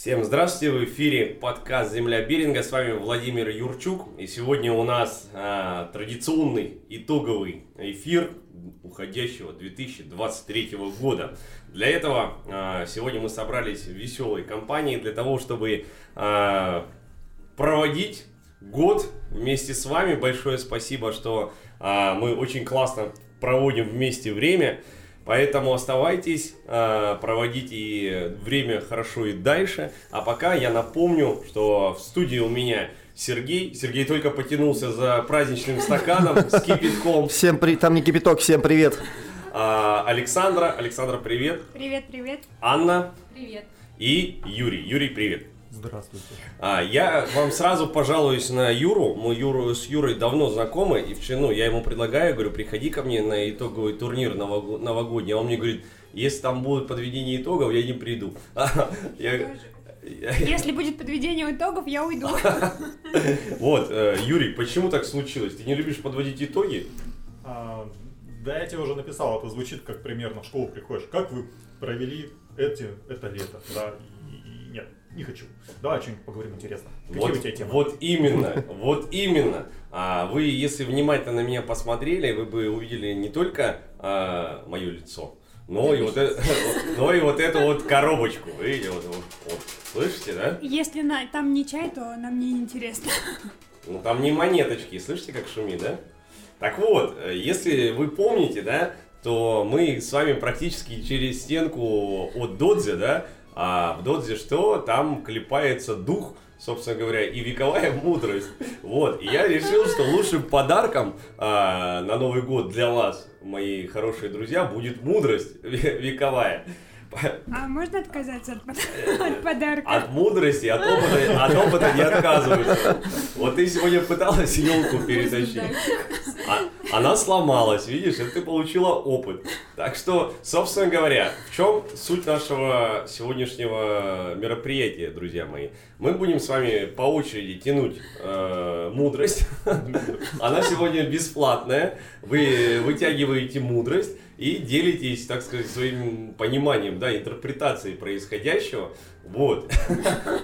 Всем здравствуйте, в эфире подкаст «Земля Беринга», с вами Владимир Юрчук, и сегодня у нас а, традиционный итоговый эфир уходящего 2023 года. Для этого а, сегодня мы собрались в веселой компании для того, чтобы а, проводить год вместе с вами. Большое спасибо, что а, мы очень классно проводим вместе время. Поэтому оставайтесь, а, проводите время хорошо и дальше. А пока я напомню, что в студии у меня Сергей. Сергей только потянулся за праздничным стаканом с кипятком. Всем при... Там не кипяток, всем привет. А, Александра. Александра, привет. Привет, привет. Анна. Привет. И Юрий. Юрий, привет. Здравствуйте. А, я вам сразу пожалуюсь на Юру. Мы Юру с Юрой давно знакомы. И вчера, ну, я ему предлагаю, говорю, приходи ко мне на итоговый турнир новог- новогодний. А он мне говорит, если там будут подведение итогов, я не приду. Я- Если будет подведение итогов, я уйду. Вот, э, Юрий, почему так случилось? Ты не любишь подводить итоги? А, да, я тебе уже написал, это звучит как примерно в школу приходишь. Как вы провели эти, это лето? Да, не хочу. Давай что-нибудь поговорим интересно. Какие Вот, у тебя темы? вот именно, вот именно. А вы, если внимательно на меня посмотрели, вы бы увидели не только а, мое лицо, но и вот, это, но и вот эту вот коробочку. Видите, вот, вот, вот. Слышите, да? Если на, там не чай, то нам не интересно. Ну там не монеточки, слышите, как шумит, да? Так вот, э, если вы помните, да, то мы с вами практически через стенку от Додзе, да, а в Додзе что? Там клепается дух, собственно говоря, и вековая мудрость. Вот, и я решил, что лучшим подарком а, на Новый год для вас, мои хорошие друзья, будет мудрость ве- вековая. А можно отказаться от, от подарка? От мудрости, от опыта, от опыта не отказываются. Вот ты сегодня пыталась елку перетащить. А- она сломалась, видишь, и ты получила опыт. Так что, собственно говоря, в чем суть нашего сегодняшнего мероприятия, друзья мои? Мы будем с вами по очереди тянуть э, мудрость. Она сегодня бесплатная. Вы вытягиваете мудрость и делитесь, так сказать, своим пониманием, да, интерпретацией происходящего. Вот.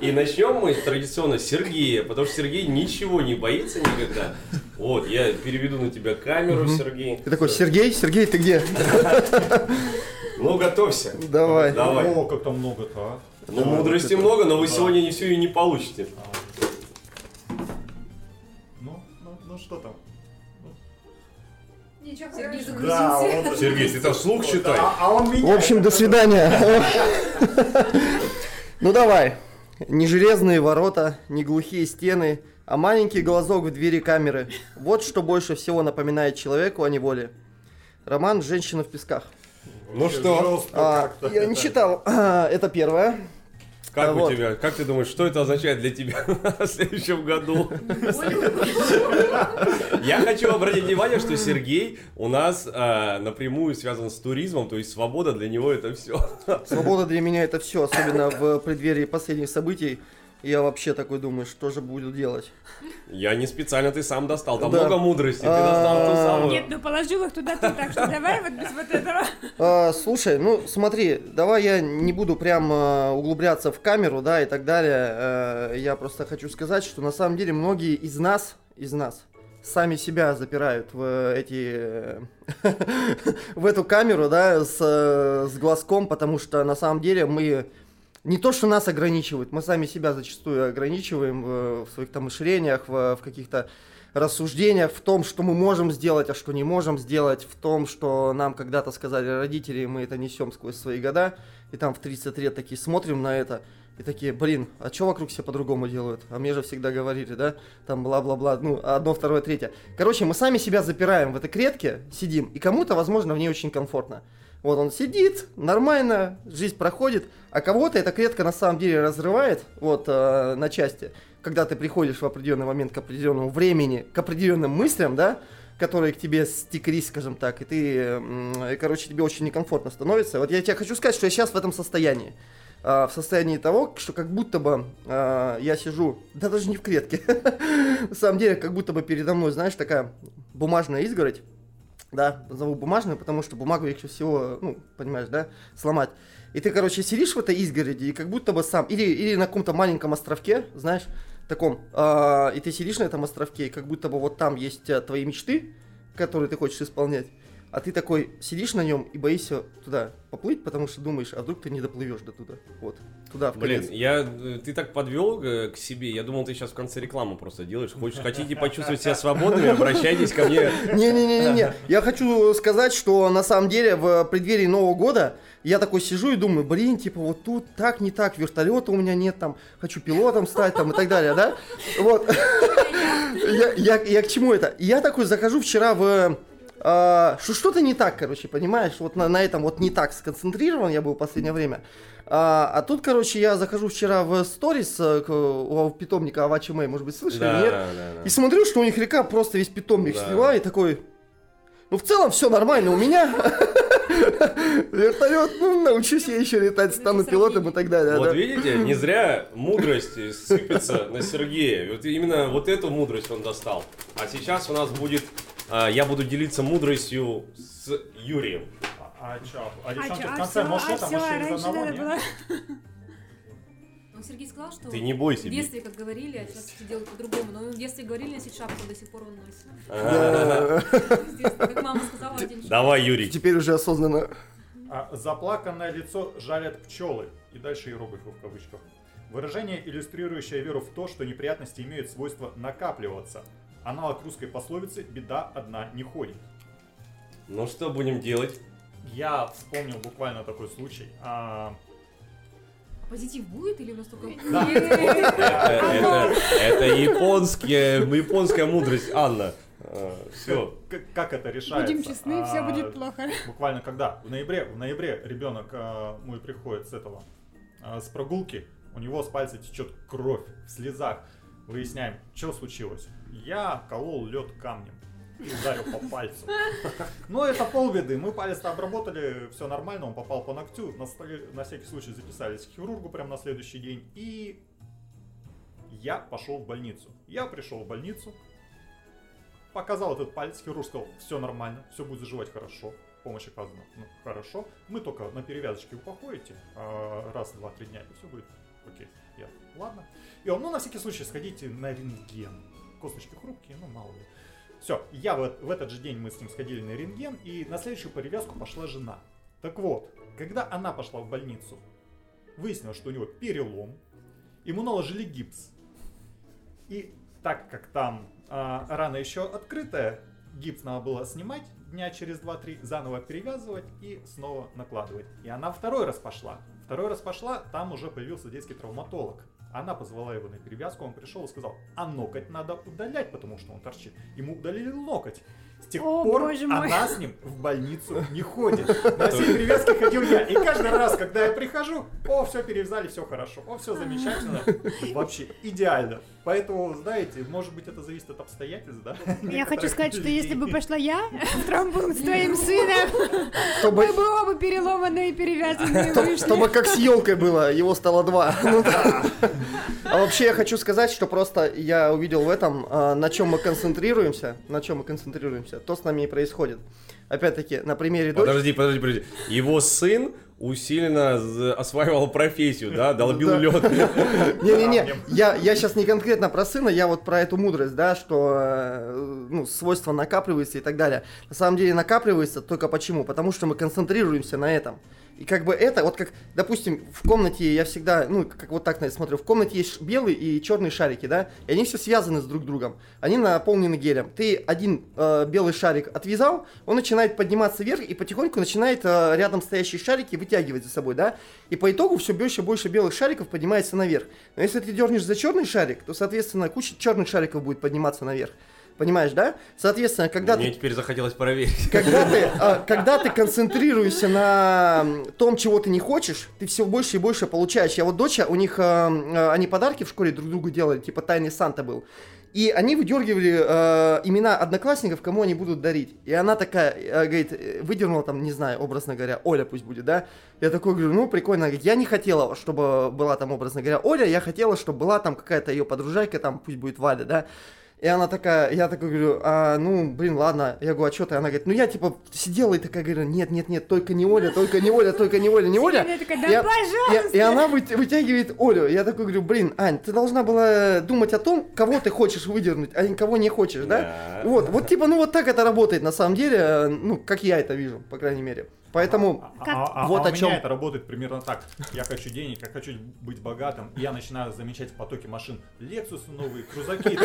И начнем мы традиционно с Сергея, потому что Сергей ничего не боится никогда. Вот, я переведу на тебя камеру, Сергей. Ты такой, Сергей, Сергей, ты где? Ну, готовься. Давай. Давай. О, как там много-то, а. Ну, мудрости много, но вы Да. сегодня не все и не получите. Ну, ну, ну что там? Ничего Сергей. Да, он- Сергей, ты там вслух читай. А, а он меня... В общем, до свидания. Ну давай. Не железные ворота, не глухие стены, а маленький глазок в двери камеры. Вот что больше всего напоминает человеку о неволе. Роман «Женщина в песках». Ну что, А, я не читал. Это первое. Как А у вот. тебя? Как ты думаешь, что это означает для тебя в следующем году? Я хочу обратить внимание, что Сергей у нас а, напрямую связан с туризмом, то есть свобода для него это все. Свобода для меня это все, особенно в преддверии последних событий. Я вообще такой думаю, что же буду делать. Я не специально, ты сам достал. Там Да. много мудрости, ты А, достал ту самую. Нет, ну положил их туда ты, так что давай вот без вот этого. А, слушай, ну смотри, давай я не буду прям а, углубляться в камеру, да, и так далее. А, я просто хочу сказать, что на самом деле многие из нас, из нас, сами себя запирают в эти, э, в эту камеру, да, с, э, с глазком, потому что на самом деле мы не то, что нас ограничивают, мы сами себя зачастую ограничиваем в, в своих там мышлениях, в, в каких-то рассуждениях, в том, что мы можем сделать, а что не можем сделать, в том, что нам когда-то сказали родители, и мы это несем сквозь свои года, и там в 30 лет такие смотрим на это, и такие, блин, а что вокруг все по-другому делают? А мне же всегда говорили, да? Там бла-бла-бла, ну, одно, второе, третье. Короче, мы сами себя запираем в этой клетке, сидим, и кому-то, возможно, в ней очень комфортно. Вот он сидит, нормально, жизнь проходит, а кого-то эта клетка на самом деле разрывает вот э, на части, когда ты приходишь в определенный момент к определенному времени, к определенным мыслям, да, которые к тебе стекрись, скажем так, и ты, и, короче, тебе очень некомфортно становится. Вот я тебе хочу сказать, что я сейчас в этом состоянии. А, в состоянии того, что как будто бы а, я сижу, да даже не в клетке, на самом деле, как будто бы передо мной, знаешь, такая бумажная изгородь, да, назову бумажную, потому что бумагу легче всего, ну, понимаешь, да, сломать. И ты, короче, сидишь в этой изгороди, и как будто бы сам, или, или на каком-то маленьком островке, знаешь, таком, а, и ты сидишь на этом островке, и как будто бы вот там есть а, твои мечты, которые ты хочешь исполнять, а ты такой сидишь на нем и боишься туда поплыть, потому что думаешь, а вдруг ты не доплывешь до туда, вот, туда, в Блин, конец. я, э, ты так подвел э, к себе, я думал, ты сейчас в конце рекламу просто делаешь. Хочешь, хотите почувствовать себя свободными, обращайтесь ко мне. Не-не-не-не, я хочу сказать, что на самом деле в преддверии Нового года я такой сижу и думаю, блин, типа вот тут так, не так, вертолета у меня нет, там, хочу пилотом стать, там, и так далее, да? Вот. Я, я, я к чему это? Я такой захожу вчера в... что что-то не так, короче, понимаешь? Вот на, на этом вот не так сконцентрирован я был в последнее время. А, а тут, короче, я захожу вчера в сторис э, к- у питомника Авачи Мэй, может быть, слышали, Да, нет? да, да. И смотрю, что у них река просто весь питомник Да. слила, и такой, ну в целом все нормально у меня. Вертолет, ну научусь я еще летать, стану пилотом и так далее. Вот да. видите, не зря мудрость сыпется на Сергея. Вот именно вот эту мудрость он достал. А сейчас у нас будет, я буду делиться мудростью с Юрием. А, а чё? А А девчонки чё, в а конце, всё, может а это, может а через одного, нет? было... Ну, Сергей сказал, что Ты не бойся, в детстве, как говорили, а сейчас делают по-другому. Но в детстве говорили носить шапку, до сих пор он носит. Как мама сказала, один Давай, Юрий. Теперь уже осознанно. А, заплаканное лицо жалят пчелы. И дальше иероглифы в кавычках. Выражение, иллюстрирующее веру в то, что неприятности имеют свойство накапливаться. Аналог русской пословицы «беда одна не ходит». Ну что будем делать? Я вспомнил буквально такой случай. А, Позитив будет или у нас только... Да. Это, это японская, японская мудрость, Анна. Все. Как, как это решается? Будем честны, все А, будет плохо. Буквально когда? В ноябре, в ноябре ребенок а, мой приходит с этого, а, с прогулки, у него с пальца течет кровь в слезах. Выясняем, что случилось. Я колол лед камнем и ударил по пальцу. Но это полбеды. Мы палец-то обработали, все нормально, он попал по ногтю. На, столе- на всякий случай записались к хирургу прямо на следующий день. И я пошел в больницу. Я пришел в больницу, показал этот палец, хирург сказал, все нормально, все будет заживать хорошо, помощь оказана, ну, хорошо, мы только на перевязочке упокоите, а, раз, два, три дня, и все будет окей. Я, ладно. И он, ну, на всякий случай, сходите на рентген. Косточки хрупкие, ну, мало ли. Все, я в, в этот же день мы с ним сходили на рентген, и на следующую перевязку пошла жена. Так вот, когда она пошла в больницу, выяснилось, что у него перелом, ему наложили гипс. И так как там а, рана еще открытая, гипс надо было снимать дня через 2-3, заново перевязывать и снова накладывать. И она второй раз пошла. Второй раз пошла, там уже появился детский травматолог. Она позвала его на перевязку, он пришел и сказал, а ноготь надо удалять, потому что он торчит. Ему удалили локоть. С тех О, пор боже мой. она с ним в больницу не ходит. На все перевязки ходил я. И каждый раз, когда я прихожу, о, все перевязали, все хорошо, о, все замечательно. Вообще идеально. Поэтому, знаете, может быть, это зависит от обстоятельств, да? Я хочу сказать, что если бы людей. пошла я в травмбул с твоим сыном, Чтобы, мы бы оба переломанные и перевязанные вышли. чтобы как с елкой было, его стало два. Ну да. А вообще я хочу сказать, что просто я увидел в этом, а, на чем мы концентрируемся, на чем мы концентрируемся, то с нами и происходит. Опять-таки, на примере дочери. Подожди, подожди, подожди. Его сын усиленно осваивал профессию, да, долбил Да. лед. Не-не-не, я, я сейчас не конкретно про сына, я вот про эту мудрость, да, что э, ну, свойства накапливаются и так далее. На самом деле накапливается только почему? Потому что мы концентрируемся на этом. И как бы это, вот как, допустим, в комнате я всегда, ну, как вот так на это смотрю, в комнате есть белые и черные шарики, да, и они все связаны с друг другом. Они наполнены гелем. Ты один э, белый шарик отвязал, он начинает подниматься вверх и потихоньку начинает э, рядом стоящие шарики вытягивать за собой, да, и по итогу все больше и больше белых шариков поднимается наверх. Но если ты дернешь за черный шарик, то, соответственно, куча черных шариков будет подниматься наверх. Понимаешь, да? Соответственно, когда Мне ты теперь захотелось проверить. когда ты, а, когда ты концентрируешься на том, чего ты не хочешь, ты все больше и больше получаешь. Я вот доча, у них, а, а, они подарки в школе друг другу делали, типа тайный Санта был. И они выдергивали э, имена одноклассников, кому они будут дарить. И она такая, э, говорит, э, выдернула там, не знаю, образно говоря, Оля пусть будет, да? Я такой говорю, ну прикольно. Она говорит, я не хотела, чтобы была там, образно говоря, Оля, я хотела, чтобы была там какая-то ее подружайка, там пусть будет Валя, да? И она такая, я такой говорю, а, ну, блин, ладно. Я говорю, а что ты? Она говорит, ну, я, типа, сидела и такая говорю, нет, нет, нет, только не Оля, только не Оля, только не Оля, не Оля. Я такая, да Я- пожалуйста. И, и она вытягивает Олю. Я такой говорю, блин, Ань, ты должна была думать о том, кого ты хочешь выдернуть, а кого не хочешь, да? Да. Вот, вот типа, ну вот так это работает на самом деле, э, ну, как я это вижу, по крайней мере. Поэтому, А, Как- а- а Вот у о меня чём. это работает примерно так. Я хочу денег, я хочу быть богатым, и я начинаю замечать в потоке машин. Лексусы новые, крузаки.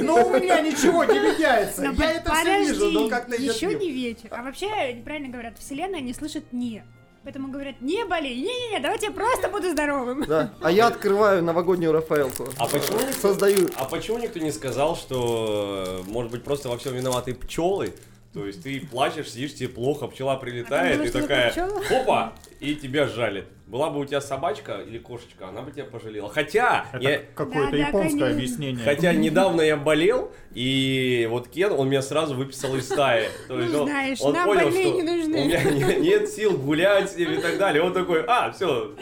Но у меня ничего не меняется. Я это все вижу, но как-то еще не вечер. А вообще, неправильно говорят, вселенная не слышит «не». Поэтому говорят, не болей, не-не-не, давайте я просто буду здоровым. да. А я открываю новогоднюю Рафаэлку. А почему никто- Создаю. А почему никто не сказал, что, может быть, просто во всем виноваты пчелы? То есть ты плачешь, сидишь, тебе плохо, пчела прилетает, А и такая, опа, и тебя жалит. Была бы у тебя собачка или кошечка, она бы тебя пожалела. Хотя, Это я, какое-то Да, да, японское конечно. объяснение. хотя недавно я болел, и вот Кен, он меня сразу выписал из стаи. То есть Ну, он- знаешь, он нам понял, что не нужны. у меня не- нет сил гулять с ним и так далее. Он такой, а, все,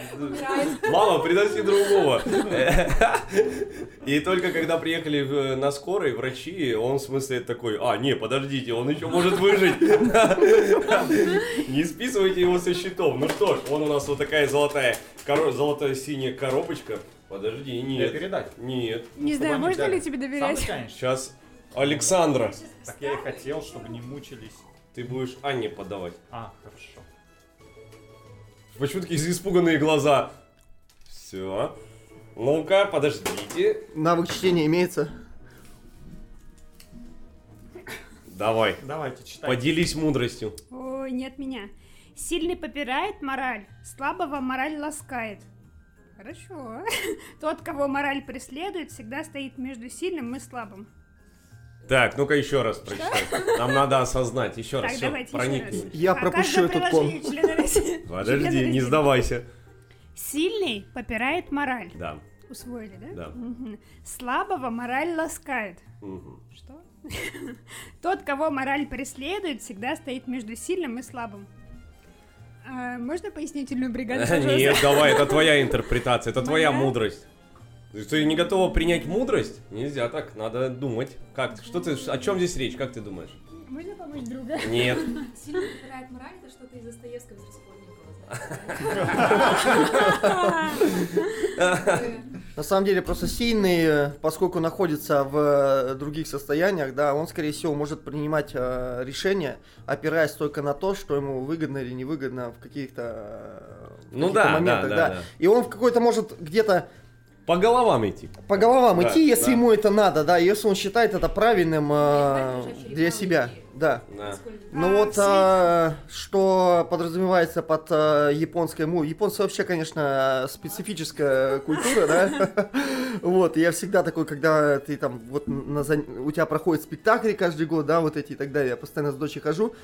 мама, приноси другого. И только когда приехали на скорой врачи, он в смысле такой, а, не, подождите, он еще может выжить. Не списывайте его со счетов. Ну что ж, вон у нас вот такая золотая, коро- золотая синяя коробочка. Подожди, Тебе нет. передать. Нет. Не знаю, они можно взяли. ли тебе доверять? Сейчас Александра. Так я и хотел, чтобы не мучились. Ты будешь Анне подавать. А, хорошо. Почему такие испуганные глаза? Все. Ну-ка, подождите. Навык чтения имеется. Давай. Давайте, читай. Поделись мудростью. Ой, не от меня. Сильный попирает мораль, слабого мораль ласкает. Хорошо. Тот, кого мораль преследует, всегда стоит между сильным и слабым. Так, ну-ка еще раз прочитай. Нам надо осознать. Еще раз. Так, всё, давайте еще проникни. раз. Я А пропущу этот кон. Подожди, не сдавайся. Сильный попирает мораль. Да. Усвоили, да? Да. Мгм. Слабого мораль ласкает. Мгм. Что? Тот, кого мораль преследует, всегда стоит между сильным и слабым. А, можно пояснительную бригаду? Нет, давай, это твоя интерпретация, это твоя мудрость. Ты не готова принять мудрость? Нельзя так, надо думать. Как? Что ты? О чем здесь речь? Как ты думаешь? Можно помочь друга? Нет. Сильно попирает мораль, это что-то из Достоевского, из Расходникова. На самом деле просто сильный, э, поскольку находится в э, других состояниях, да, он, скорее всего, может принимать э, решения, опираясь только на то, что ему выгодно или невыгодно в каких-то э, в Ну да, да, моментах, да, да. И он в какой-то может где-то По головам идти. по головам Да, идти, если да. ему это надо, да, если он считает это правильным э, для себя, да. Да. Ну А, вот, а, что подразумевается под а, японской му. Японцы вообще, конечно, специфическая культура, да. Вот, я всегда такой, когда ты там, вот на у тебя проходит спектакли каждый год, да, вот эти и так далее. Я постоянно с дочей хожу,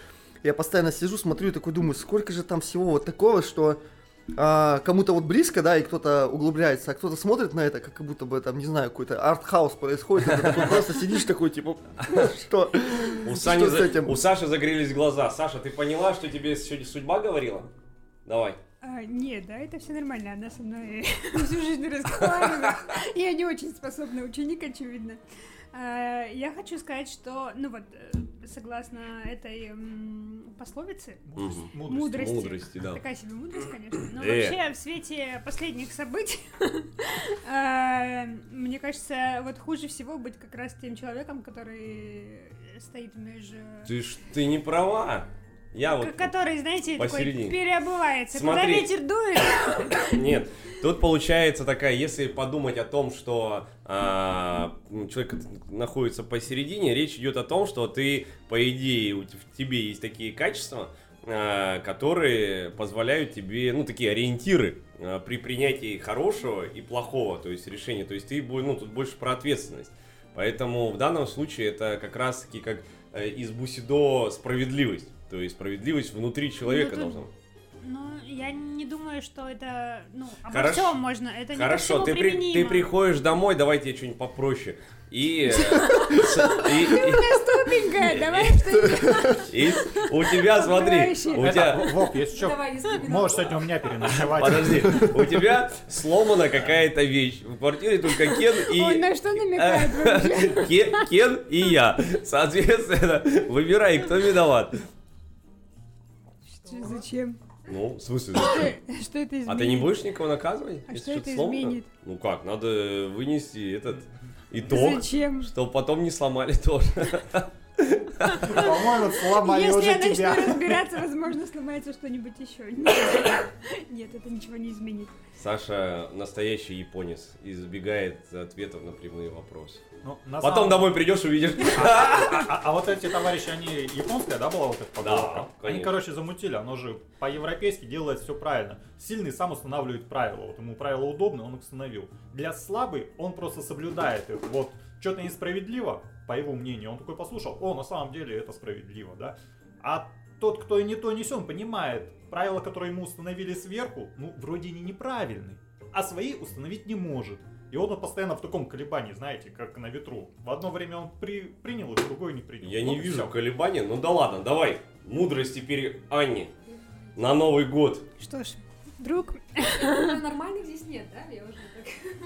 я постоянно сижу, смотрю и такой думаю, сколько же там всего вот такого, что а, кому-то вот близко, да, и кто-то углубляется, а кто-то смотрит на это, как будто бы там, не знаю, какой-то арт-хаус происходит, и ты такой просто сидишь такой, типа, что? У, Что Сани с за- этим? у Саши загорелись глаза. Саша, ты поняла, что тебе сегодня судьба говорила? Давай. А, нет, да, это все нормально, она со мной всю жизнь разговаривает. Я не очень способный ученик, очевидно. А, Я хочу сказать, что, ну вот, э, согласно этой пословице, Мгм. Мудрости. Мудрости, да. Такая себе мудрость, конечно. Но Э. вообще, в свете последних событий, э, мне кажется, вот хуже всего быть как раз тем человеком, который стоит между... Ты ж ты не права. Я вот Который, знаете, такой посередине. переобувается. Куда Смотри. ветер дует, Нет, тут получается такая, если подумать о том, что а, м, человек находится посередине, речь идет о том, что ты, по идее, у в тебе есть такие качества, а, которые позволяют тебе, ну, такие ориентиры а, при принятии хорошего и плохого, то есть решения. То есть ты, ну, тут больше про ответственность. Поэтому в данном случае это как раз-таки как э, из Бусидо справедливость. То есть справедливость внутри человека тут должна. Ну, я не думаю, что это, ну, обо Хорошо. всем можно, это не Хорошо, ты, при- применимо. ты приходишь домой, давайте я что-нибудь попроще. И, э, с- и- Тупенькая, давай И у тебя, смотри, у тебя... Вов, если что, можешь сегодня у меня переночевать. Подожди, у тебя сломана какая-то вещь. В квартире только Кен и... Ой, на что намекает вообще? Кен, Кен и я. Соответственно, выбирай, кто виноват. Что, Зачем? Ну, в смысле? Что- Что это изменит? А ты не будешь никого наказывать? А что это сломано? изменит? Ну как, надо вынести этот итог, Зачем? что потом не сломали тоже. По-моему, сломали Если уже я начну тебя. разбираться, возможно, сломается что-нибудь еще. Нет. Нет, это ничего не изменит. Саша настоящий японец, избегает ответов на прямые вопросы. Ну, на Потом самом- домой придешь, увидишь. А, а вот эти товарищи, они японская, да, была вот эта поговорка? Да, Они, короче, замутили, оно же по-европейски делает все правильно. Сильный сам устанавливает правила. Вот ему правила удобны, он их установил. Для слабый он просто соблюдает их. Вот что-то несправедливо, по его мнению, он такой послушал, о, на самом деле это справедливо, да. А тот, кто и не то несет, он понимает, правила, которые ему установили сверху, ну, вроде не неправильны, а свои установить не может. И он постоянно в таком колебании, знаете, как на ветру. В одно время он при, принял их, в другое не принял. Я Вот не и вижу всё. колебаний. Ну да ладно, давай. Мудрость теперь Анне. На Новый год. Что ж, друг, Нормальных здесь нет, да? Я уже.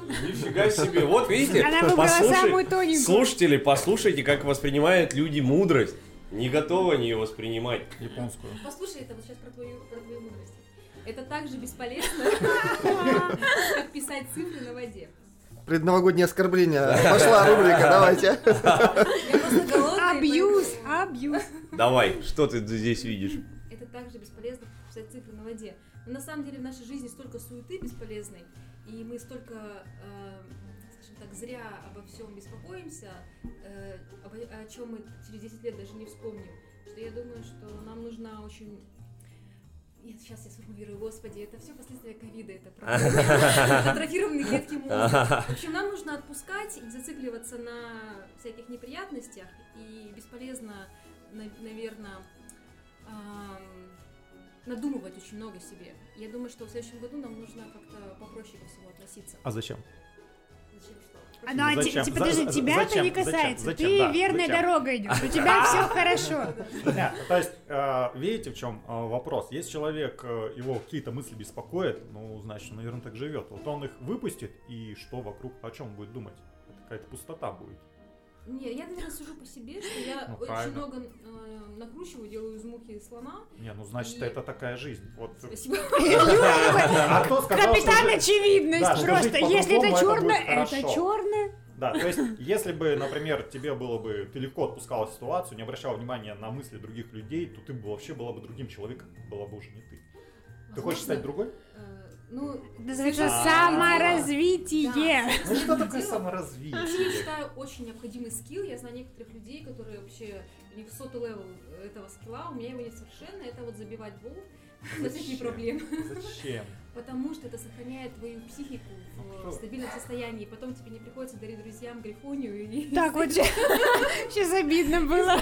Нифига себе. Вот видите, послушай- слушатели, послушайте, как воспринимают люди мудрость. Не готовы они ее воспринимать. Японскую. Послушай, это вот сейчас про твою, про твою мудрость. Это так же бесполезно, как писать цифры на воде. Предновогоднее оскорбление. Пошла рубрика, давайте. Абьюз, абьюз. Давай, что ты здесь видишь? Это так же бесполезно, как писать цифры на воде. Но на самом деле в нашей жизни столько суеты бесполезной, и мы столько, э, скажем так, зря обо всем беспокоимся, э, обо- о чем мы через 10 лет даже не вспомним, что я думаю, что нам нужна очень нет, сейчас я сформулирую, господи, это все последствия ковида, это правда. Атрофированные клетки мозга. В общем, нам нужно отпускать и зацикливаться на всяких неприятностях. И бесполезно, наверное, надумывать очень много себе. Я думаю, что в следующем году нам нужно как-то попроще ко всему относиться. А зачем? Зачем что? А, Ну, а Зачем? те- подожди, За- тебя это зачем? не Зачем? касается. Зачем? Ты Да, верная зачем? дорога идешь. У тебя все хорошо. То есть, э, видите, в чем э, вопрос? Если человек, э, его какие-то мысли беспокоят, ну, значит, он, наверное, так живет. Вот он их выпустит, и что вокруг, о чем он будет думать? Это какая-то пустота будет. Не, я, наверное, сужу по себе, что я Ну, очень правильно. много э, накручиваю, делаю из мухи слона. Не, ну, значит, И- это такая жизнь. Вот. Спасибо. А Капитан очевидность. Просто если это черное, это черное. Да, то есть, если бы, например, тебе было бы, ты легко отпускала ситуацию, не обращала внимания на мысли других людей, то ты бы вообще была бы другим человеком, была бы уже не ты. Ты хочешь стать другой? Ну, Называется саморазвитие. Ну что такое саморазвитие? Я считаю, очень необходимый скилл. Я знаю некоторых людей, которые вообще не в сотый level этого скилла. У меня его нет совершенно. Это вот забивать болт. Это не проблема. Зачем? Потому что это сохраняет твою психику в что? стабильном состоянии. Потом тебе не приходится дарить друзьям грифонию и... Так вот сейчас обидно было.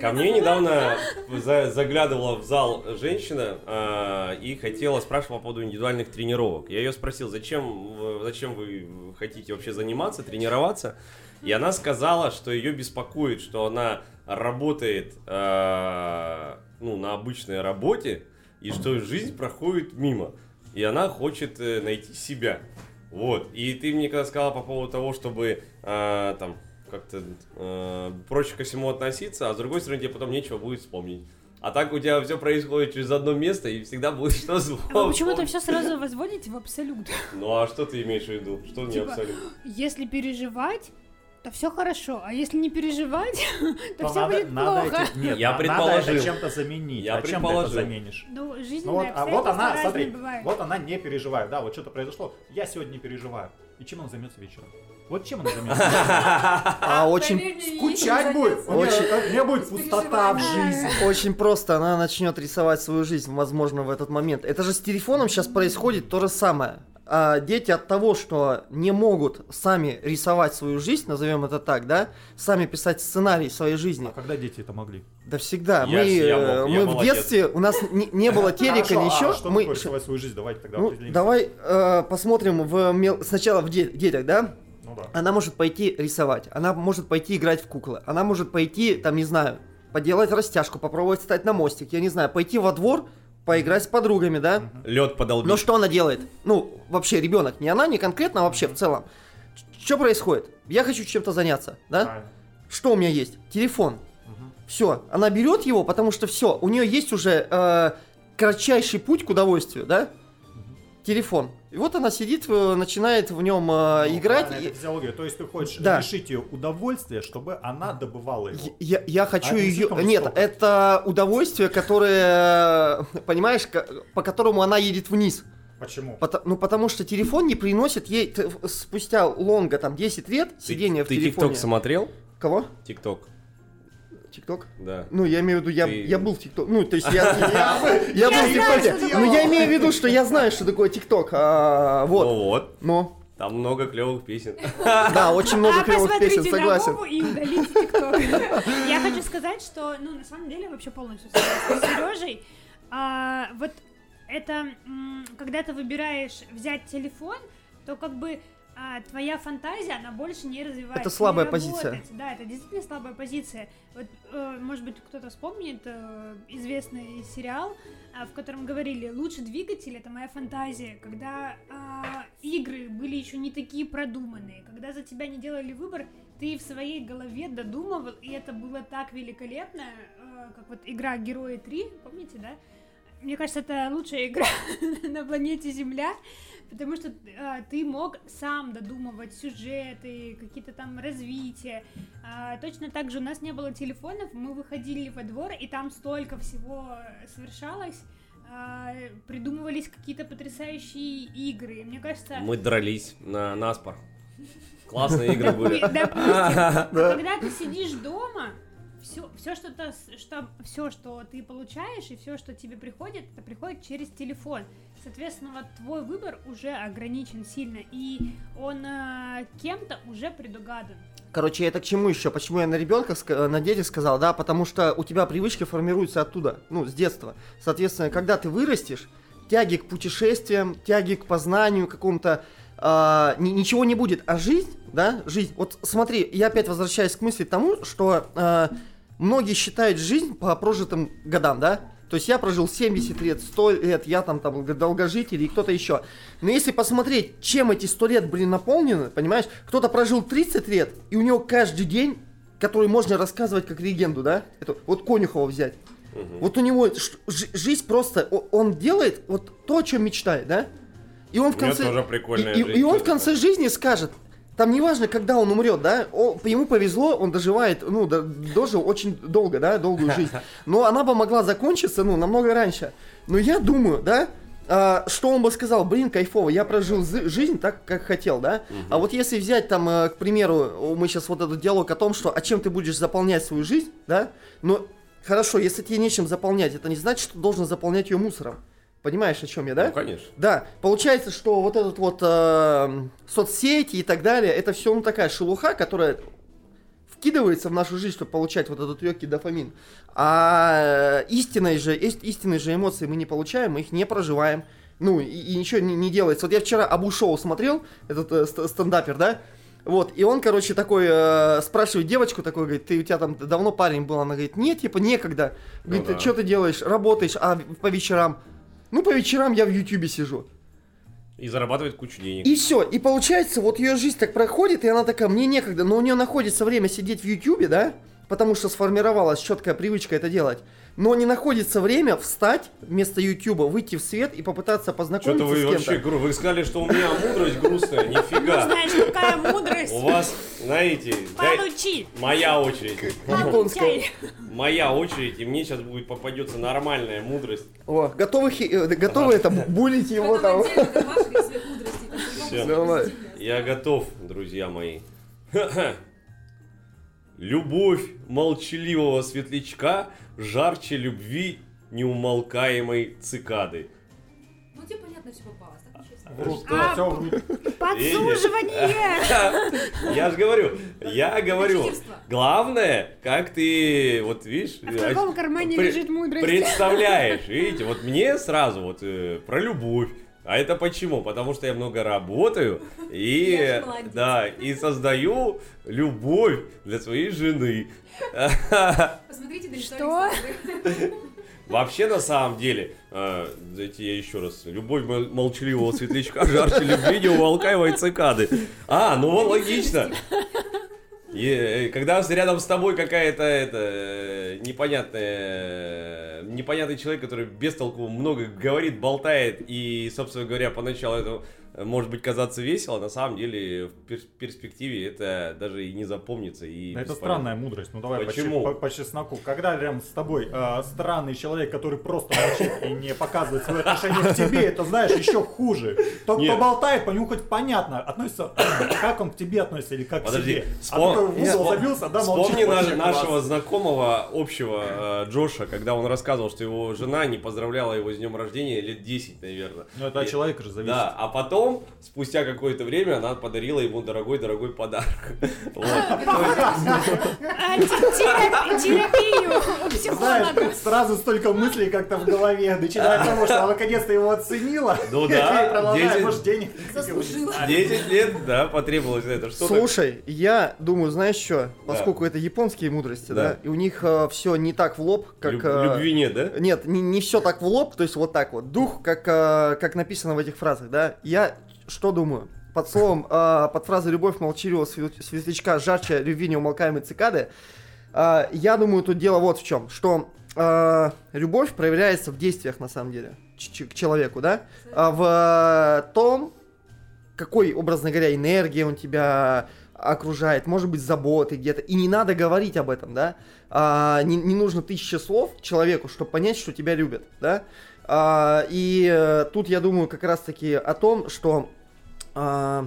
Ко мне недавно за- заглядывала в зал женщина а, и хотела спрашивать по поводу индивидуальных тренировок. Я ее спросил, зачем, вы- зачем вы хотите вообще заниматься, тренироваться? И она сказала, что ее беспокоит, что она работает а, ну, на обычной работе, и что жизнь проходит мимо. И она хочет э, найти себя. Вот. И ты мне когда сказала по поводу того, чтобы а, там как-то э, проще ко всему относиться, а с другой стороны тебе потом нечего будет вспомнить. А так у тебя все происходит через одно место, и всегда будет что А вспомнить. вы почему-то все сразу возводите в абсолют. Ну а что ты имеешь в виду? Что не Типа, абсолютно? Если переживать, то все хорошо. А если не переживать, то То все надо- будет надо плохо. эти- Нет, Я предположил. Надо это чем-то заменить. Я а чем ты это заменишь? Ну, Ну вот, а вот она, смотри, бывают. вот она не переживает, да, вот что-то произошло, я сегодня не переживаю. И чем она займется вечером? Вот чем она займется? А очень, Поверь мне, Скучать будет? Очень- У нее будет пустота в жизни. очень просто. Она начнет рисовать свою жизнь, возможно, в этот момент. Это же с телефоном сейчас происходит то же самое. А дети от того, что не могут сами рисовать свою жизнь, назовем это так, да, сами писать сценарий своей жизни. А когда дети это могли? Да всегда. Я- мы я э, мог, я мы в молодец. детстве, у нас не, не было телека, Хорошо, ничего. а что мы рисовать свою жизнь? Давайте тогда Ну, давай э, посмотрим в мел- сначала в де- детях, да? Ну да. Она может пойти рисовать, она может пойти играть в куклы, она может пойти, там, не знаю, поделать растяжку, попробовать встать на мостик, я не знаю, пойти во двор, поиграть с подругами, да? Лед подолбить. Но что она делает? Ну, вообще, ребенок, не она, не конкретно, а вообще в целом. Что происходит? Я хочу чем-то заняться, да? Правильно. Что у меня есть? Телефон. Все, она берет его, потому что все, у нее есть уже э, кратчайший путь к удовольствию, да? Телефон. И вот она сидит, э, начинает в нем э, Ну, играть. правильно, и- это физиология. То есть ты хочешь Да. лишить ее удовольствия, чтобы она добывала его. Я, я хочу А это ее. Нет, жестоко. это удовольствие, которое, понимаешь, по которому она едет вниз. Почему? Пото- ну, потому что телефон не приносит ей спустя лонга, там, 10 лет Ты- сидения в Ты телефоне. ТикТок смотрел? Кого? ТикТок, ТикТок? да. Ну, я имею в виду, я, Ты- я был в ТикТок. Ну, то есть я, я, я был в ТикТоке. что Ну, я имею в виду, что я знаю, что такое ТикТок. А, Ну вот. вот, Но, там много клевых песен. да, очень много а клевых посмотрите песен, согласен. И удалите ТикТок. Я хочу сказать, что, ну, на самом деле, вообще полностью согласна с Сережей. А, вот это, когда ты выбираешь взять телефон, то как бы а, твоя фантазия, она больше не развивается. Это слабая не позиция. Да, это действительно слабая позиция. Вот, э, может быть, кто-то вспомнит э, известный сериал, а, в котором говорили, лучший двигатель это моя фантазия, когда а, игры были еще не такие продуманные, когда за тебя не делали выбор, ты в своей голове додумывал, и это было так великолепно, э, как вот игра Герои 3, помните, да? Мне кажется, это лучшая игра на планете Земля, потому что а, ты мог сам додумывать сюжеты, какие-то там развития. А, точно так же у нас не было телефонов, мы выходили во двор, и там столько всего совершалось. а, придумывались какие-то потрясающие игры. Мне кажется, Мы дрались на наспор. Классные игры были. Допустим, когда ты сидишь дома, все, все, что, то, что, все, что ты получаешь и все, что тебе приходит, это приходит через телефон. Соответственно, вот твой выбор уже ограничен сильно, и он э, кем-то уже предугадан. Короче, это к чему еще? Почему я на ребенка, на детях сказал, да? Потому что у тебя привычки формируются оттуда, ну, с детства. Соответственно, когда ты вырастешь, тяги к путешествиям, тяги к познанию какому-то, ни- ничего не будет. А жизнь, да, жизнь. Вот смотри, я опять возвращаюсь к мысли тому, что а, многие считают жизнь по прожитым годам, да? То есть я прожил 70 лет, 100 лет, я там, там долгожитель и кто-то еще. Но если посмотреть, чем эти 100 лет были наполнены, понимаешь, кто-то прожил 30 лет, и у него каждый день, который можно рассказывать как легенду, да? Это вот Конюхова взять. Вот у него жизнь просто, он делает вот то, о чем мечтает, да? И он в конце... тоже прикольная и, жизнь, и он в конце жизни скажет, там неважно, когда он умрет, да, о- ему повезло, он доживает, ну, до- дожил очень долго, да, долгую жизнь. Но она бы могла закончиться, ну, намного раньше. Но я думаю, да, а, что он бы сказал, блин, кайфово, я прожил жизнь так, как хотел, да? А вот если взять там, э, к примеру, мы сейчас вот этот диалог о том, что, а чем ты будешь заполнять свою жизнь, да? Но хорошо, если тебе нечем заполнять, это не значит, что должен заполнять ее мусором. Понимаешь, о чем я, да? Ну, конечно. Да, получается, что вот этот вот э, соцсети и так далее, это все ну, такая шелуха, которая вкидывается в нашу жизнь, чтобы получать вот этот легкий дофамин. А э, истинной же, ист- истинной же эмоции мы не получаем, мы их не проживаем. Ну, и, и ничего не, не делается. Вот я вчера Абу Шоу смотрел, этот э, ст- стендапер, да? Вот, и он, короче, такой, э, спрашивает девочку, такой, говорит, ты у тебя там давно парень был? Она говорит, нет, типа, некогда. Говорит, Ну да. что ты делаешь? Работаешь, а по вечерам? Ну, по вечерам я в Ютубе сижу. И зарабатывает кучу денег. И все. И получается, вот ее жизнь так проходит, и она такая, мне некогда, но у нее находится время сидеть в Ютубе, да? Потому что сформировалась четкая привычка это делать. Но не находится время встать вместо Ютуба, выйти в свет и попытаться познакомиться Что-то вы с вообще, кем-то. гру- вы сказали, что у меня мудрость грустная, Ну, нифига. знаешь, какая мудрость. У вас, знаете, дай- Получи. моя очередь. Японская. Моя очередь, и мне сейчас будет попадется нормальная мудрость. О, готовы, хи- э, готовы это булить его там. позитивно. Я готов, друзья мои. Любовь молчаливого светлячка жарче любви неумолкаемой цикады. Ну тебе понятно все попалось, рут, А. Подсуживание. Я же говорю, я говорю, главное, как ты, вот видишь, А в каком кармане лежит мудрость? представляешь, видите, вот мне сразу вот э, про любовь, А это почему? Потому что я много работаю и, да, и создаю любовь для своей жены. Посмотрите на лицо Что? Вообще, на самом деле, э, дайте я еще раз. Любовь мол- молчаливого светлячка жарче любви неумолкаемой цикады. А, ну вот логично. И, э, когда рядом с тобой какая-то это э, непонятная, непонятный человек, который без толку много говорит, болтает и, собственно говоря, поначалу это э, может быть казаться весело, на самом деле в перс- перспективе это даже и не запомнится. И это бесполезно. странная мудрость. Ну давай по, Почему? че- по- по чесноку. Когда рядом с тобой э, странный человек, который просто молчит и не показывает свое отношение к тебе, это знаешь еще хуже. Тот, кто болтает, по нему хоть понятно, относится, как он к тебе относится или как Подожди, к себе. вспом- А такой в угол вспом- забился, да. Вспомни вообще на- класс. нашего знакомого общего э, Джоша, когда он рассказывал, что его жена не поздравляла его с днем рождения лет 10, наверное. Ну это от И- человека же зависит. Да, а потом, спустя какое-то время, она подарила ему дорогой-дорогой подарок. А, Терапию у психолога. Знаешь, сразу столько мыслей как-то в голове, начиная от того, что она наконец-то его оценила. Ну да, продолжая, 10 может, денег. Заслужила. 10 лет, да, потребовалось на это. Что Слушай, я думаю, знаешь что, поскольку это японские мудрости, да, Да. и у них все не так в лоб, как... Люб- э, Любви нет, да? Нет, не, не все так в лоб, то есть вот так вот. Дух, как, э, как написано в этих фразах, да. Я что думаю? Под словом, э, под фразой «любовь молчаливого свет- светлячка жарче любви неумолкаемой цикады», э, я думаю, тут дело вот в чем, что э, любовь проявляется в действиях, на самом деле, к человеку, да, в том, какой, образно говоря, энергия он тебя окружает, может быть, заботы где-то. И не надо говорить об этом, да. А, не, не нужно тысячи слов человеку, чтобы понять, что тебя любят, да. А, и э, тут я думаю как раз-таки о том, что а,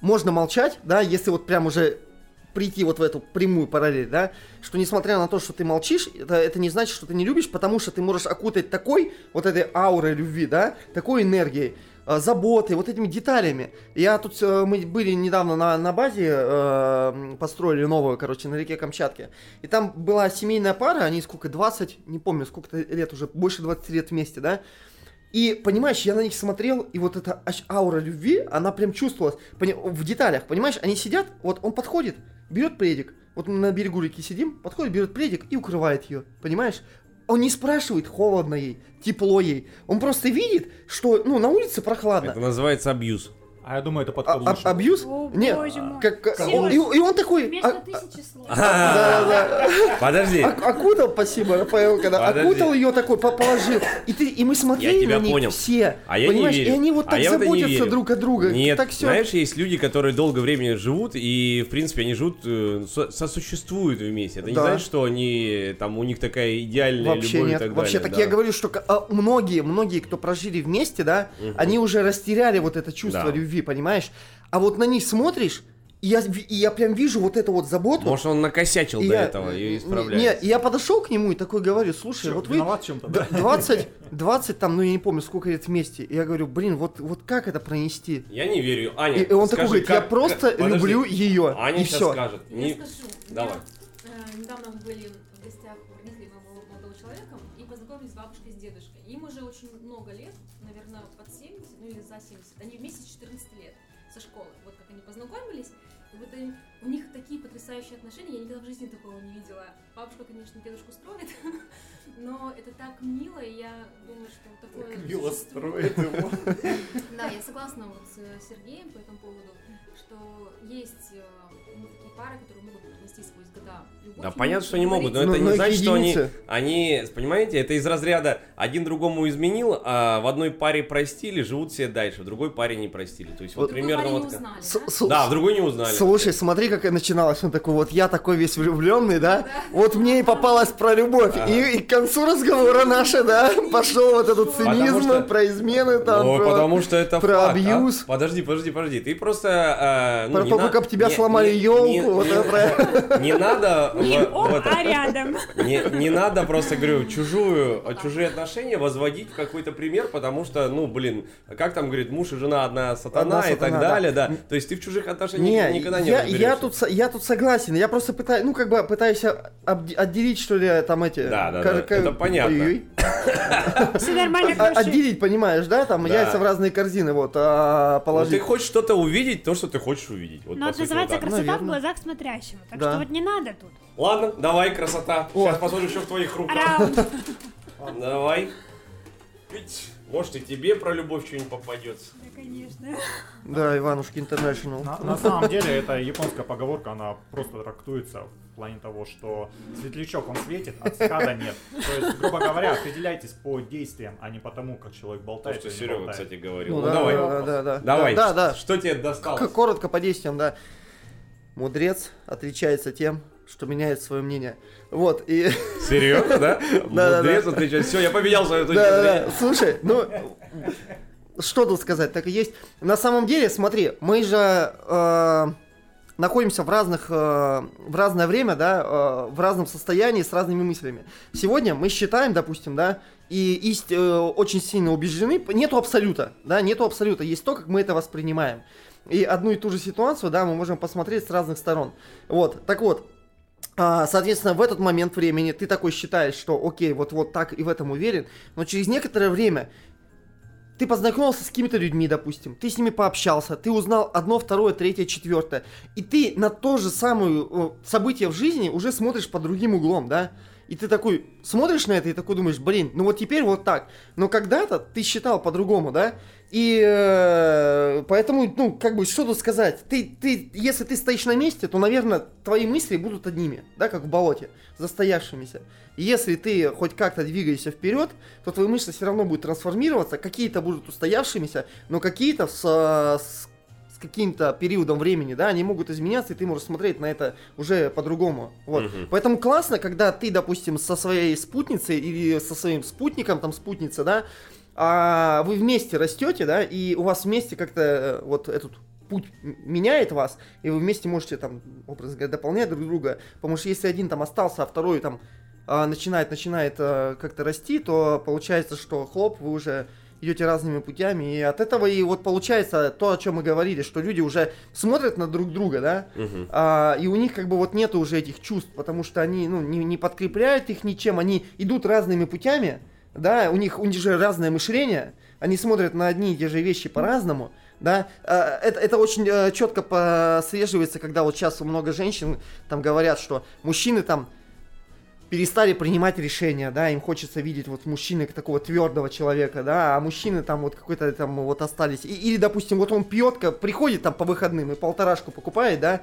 можно молчать, да, если вот прям уже прийти вот в эту прямую параллель, да, что несмотря на то, что ты молчишь, это, это не значит, что ты не любишь, потому что ты можешь окутать такой вот этой аурой любви, да, такой энергией, э, заботой, вот этими деталями. Я тут, э, мы были недавно на, на базе, э, построили новую, короче, на реке Камчатке, и там была семейная пара, они сколько, 20, не помню, сколько лет уже, больше 20 лет вместе, да, и, понимаешь, я на них смотрел, и вот эта аура любви, она прям чувствовалась пони- в деталях, понимаешь? Они сидят, вот он подходит, берет пледик, вот мы на берегу реки сидим, подходит, берет пледик и укрывает ее, понимаешь? Он не спрашивает, холодно ей, тепло ей. Он просто видит, что, ну, на улице прохладно. Это называется абьюз. А я думаю, это А- подход а- лучше. абьюз? О, Нет. боже мой. Как, и, и он такой... Вместо а- тысячи слов. Подожди. Ок- окутал, спасибо, Рафаэл, когда окутал ее такой, по- положил. И, ты, и мы смотрели на них понял. все. А я не понимаешь? верю. И они вот А так не заботятся друг от друга. Нет, так все. знаешь, есть люди, которые долгое время живут, и, в принципе, они живут, э, со- сосуществуют вместе. Это не Да. значит, что они, там, у них такая идеальная Вообще любовь и нет. так далее. Вообще, так да. я говорю, что а, многие, многие, кто прожили вместе, да, они уже растеряли вот это чувство Да. любви, понимаешь? А вот на них смотришь, и я, и я прям вижу вот эту вот заботу. Может, он накосячил и до я- этого и Не, исправляется. и я подошел к нему и такой говорю, слушай, Чё, вот вы чем-то, да? 20, 20 там, ну я не помню, сколько лет вместе. И я говорю, блин, вот, вот как это пронести? Я не верю. Аня, И, и он такой скажи, говорит, я как- просто как- подожди. люблю ее. Аня и сейчас все. скажет. Я Не- скажу. Давай. Я, э, недавно мы были в гостях у родителей моего молодого человека и познакомились с бабушкой и с дедушкой. Им уже очень много лет, 70, или за 70. Они вместе с 14 лет со школы. Вот как они познакомились. И вот они- у них такие потрясающие отношения, я никогда в жизни такого не видела. Бабушка, конечно, дедушку строит, но это так мило, и я думаю, что такое... Мило существует. строит его. Да, я согласна вот с Сергеем по этому поводу, что есть э, такие пары, которые могут принести сквозь года любовь. Да понятно, что они могут, но Ну, это но не значит, что они, единицы. они, понимаете, это из разряда один другому изменил, а в одной паре простили, живут все дальше, в другой паре не простили. То есть вот, Вот примерно вот... узнали, С- да? с- Да, в другой не узнали. Слушай, смотри, как и начиналось. Он такой, вот я такой весь влюбленный, да? Вот мне и попалась про любовь. И, и к концу разговора наши, да, пошел вот этот цинизм что- про измены там. Ну, про- потому что это про факт, а. абьюз. Подожди, подожди, подожди. Ты просто... э, ну, Про не то, на- как об тебя не- сломали не- елку. не- вот не- это Не надо... Не в- об, в это- а рядом. Не, не надо просто, говорю, чужую, чужие отношения возводить в какой-то пример, потому что, ну, блин, как там, говорит, муж и жена одна сатана Одна и так сатана, да. далее, да. То есть ты в чужих отношениях Не, никогда не я, я, тут, я тут согласен. Я просто пытаюсь, ну, как бы пытаюсь отделить, что ли, там эти... Да, да, да, это понятно. Ой-ой. Все нормально, А-. Отделить, понимаешь, да? Там Да. яйца в разные корзины, вот, а, Ну, ты положить. хочешь что-то увидеть, то, что ты хочешь увидеть. Вот, Но по это называется вот так. красота в Наверно. глазах смотрящего. Так Да. что вот не надо тут. Ладно, давай, красота. О. Сейчас посмотрим, что в твоих руках. Раунд. Давай. Ведь, может, и тебе про любовь что-нибудь попадется. Да, конечно. Да, Иванушки Интернешнл. На, на самом деле, эта японская поговорка, она просто трактуется в плане того, что светлячок он светит, а цикада нет. То есть, грубо говоря, определяйтесь по действиям, а не по тому, как человек То, болтает что или не Серега, болтает. кстати, говорил. Ну Ну, да, давай. да, да, да. Давай. Да, да. Что тебе досталось? Коротко по действиям, да. Мудрец отличается тем, что меняет свое мнение. Вот, и... Серьезно, да? Мудрец отличается. Все, я поменял свою точку зрения. Слушай, ну, что тут сказать, так и есть. На самом деле, смотри, мы же э, находимся в разных, э, в разное время, да, э, в разном состоянии, с разными мыслями. Сегодня мы считаем, допустим, да, и ист- э, очень сильно убеждены, нету абсолюта, да, нету абсолюта, есть то, как мы это воспринимаем. И одну и ту же ситуацию, да, мы можем посмотреть с разных сторон. Вот, так вот, Соответственно, в этот момент времени ты такой считаешь, что окей, вот, вот так и в этом уверен, но через некоторое время ты познакомился с какими-то людьми, допустим, ты с ними пообщался, ты узнал одно, второе, третье, четвертое, и ты на то же самое э, событие в жизни уже смотришь под другим углом, да? И ты такой смотришь на это и такой думаешь, блин, ну вот теперь вот так. Но когда-то ты считал по-другому, да? И э, поэтому, ну, как бы, что тут сказать? Ты, ты, если ты стоишь на месте, то, наверное, твои мысли будут одними, да, как в болоте, застоявшимися. И если ты хоть как-то двигаешься вперед, то твои мысли все равно будут трансформироваться, какие-то будут устоявшимися, но какие-то с, с с каким-то периодом времени, да, они могут изменяться, и ты можешь смотреть на это уже по-другому. Вот. Мгм. Поэтому классно, когда ты, допустим, со своей спутницей или со своим спутником, там, спутница, да, а вы вместе растете, да, и у вас вместе как-то э, вот этот путь меняет вас, и вы вместе можете там, образно говоря, дополнять друг друга, потому что если один там остался, а второй там а, начинает, начинает а, как-то расти, то получается, что хлоп, вы уже идете разными путями, и от этого и вот получается то, о чем мы говорили, что люди уже смотрят на друг друга, да, Мгм. а, и у них как бы вот нету уже этих чувств, потому что они, ну, не, не подкрепляют их ничем, они идут разными путями, да, у них, у них же разное мышление, они смотрят на одни и те же вещи по-разному, да, А, это, это очень э, четко прослеживается, когда вот сейчас много женщин там говорят, что мужчины там перестали принимать решения, да, им хочется видеть вот мужчины такого твердого человека, да, а мужчины там вот какой-то там вот остались. И- или, допустим, вот он пьет, приходит там по выходным и полторашку покупает, да,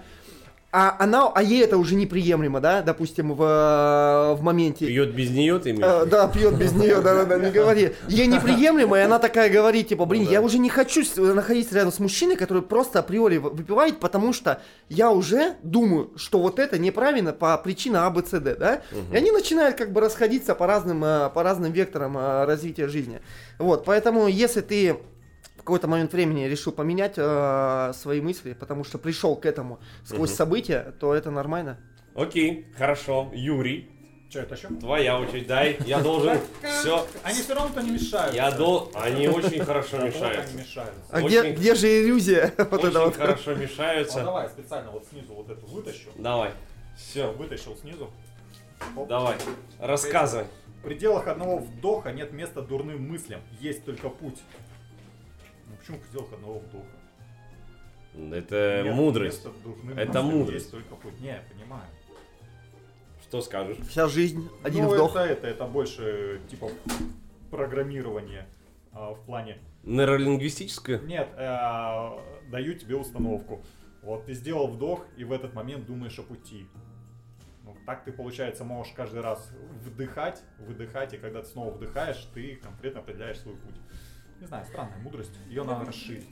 а она, а ей это уже неприемлемо, да, допустим, в, в моменте. Пьет без нее, ты имеешь? виду? да, пьет без нее, да, да, да, не говори. Ей неприемлемо, и она такая говорит, типа, блин, Ну да. я уже не хочу находиться рядом с мужчиной, который просто априори выпивает, потому что я уже думаю, что вот это неправильно по причинам А, Б, С, Д, да? И они начинают как бы расходиться по разным, э, по разным векторам э, развития жизни. Вот, поэтому если ты какой-то момент времени решил поменять э, свои мысли, потому что пришел к этому сквозь Мгм. события, то это нормально. Окей, хорошо. Юрий, Что это еще? твоя очередь, дай. Я должен все. Они все равно-то не мешают. Я дол... Они очень хорошо мешаются. Они мешаются. А где, где же иллюзия? вот это Очень вот. хорошо Вот мешаются. давай специально вот снизу вот эту вытащу. Давай. Все, Вытащил снизу. Оп. давай. Рассказывай. В пределах одного вдоха нет места дурным мыслям, есть только путь. Почему в пределах одного вдоха? Это Нет мудрость. Это мудрость. Только путь. Не, понимаю. Что скажешь? Вся жизнь, один ну, вдох. Это, это, это больше типа программирование а, в плане. Нейролингвистическое? Нет, э, даю тебе установку. Вот ты сделал вдох и в этот момент думаешь о пути. Ну, так ты, получается, можешь каждый раз вдыхать, выдыхать, и когда ты снова вдыхаешь, ты конкретно определяешь свой путь. Не знаю, странная мудрость. Ее надо расширить.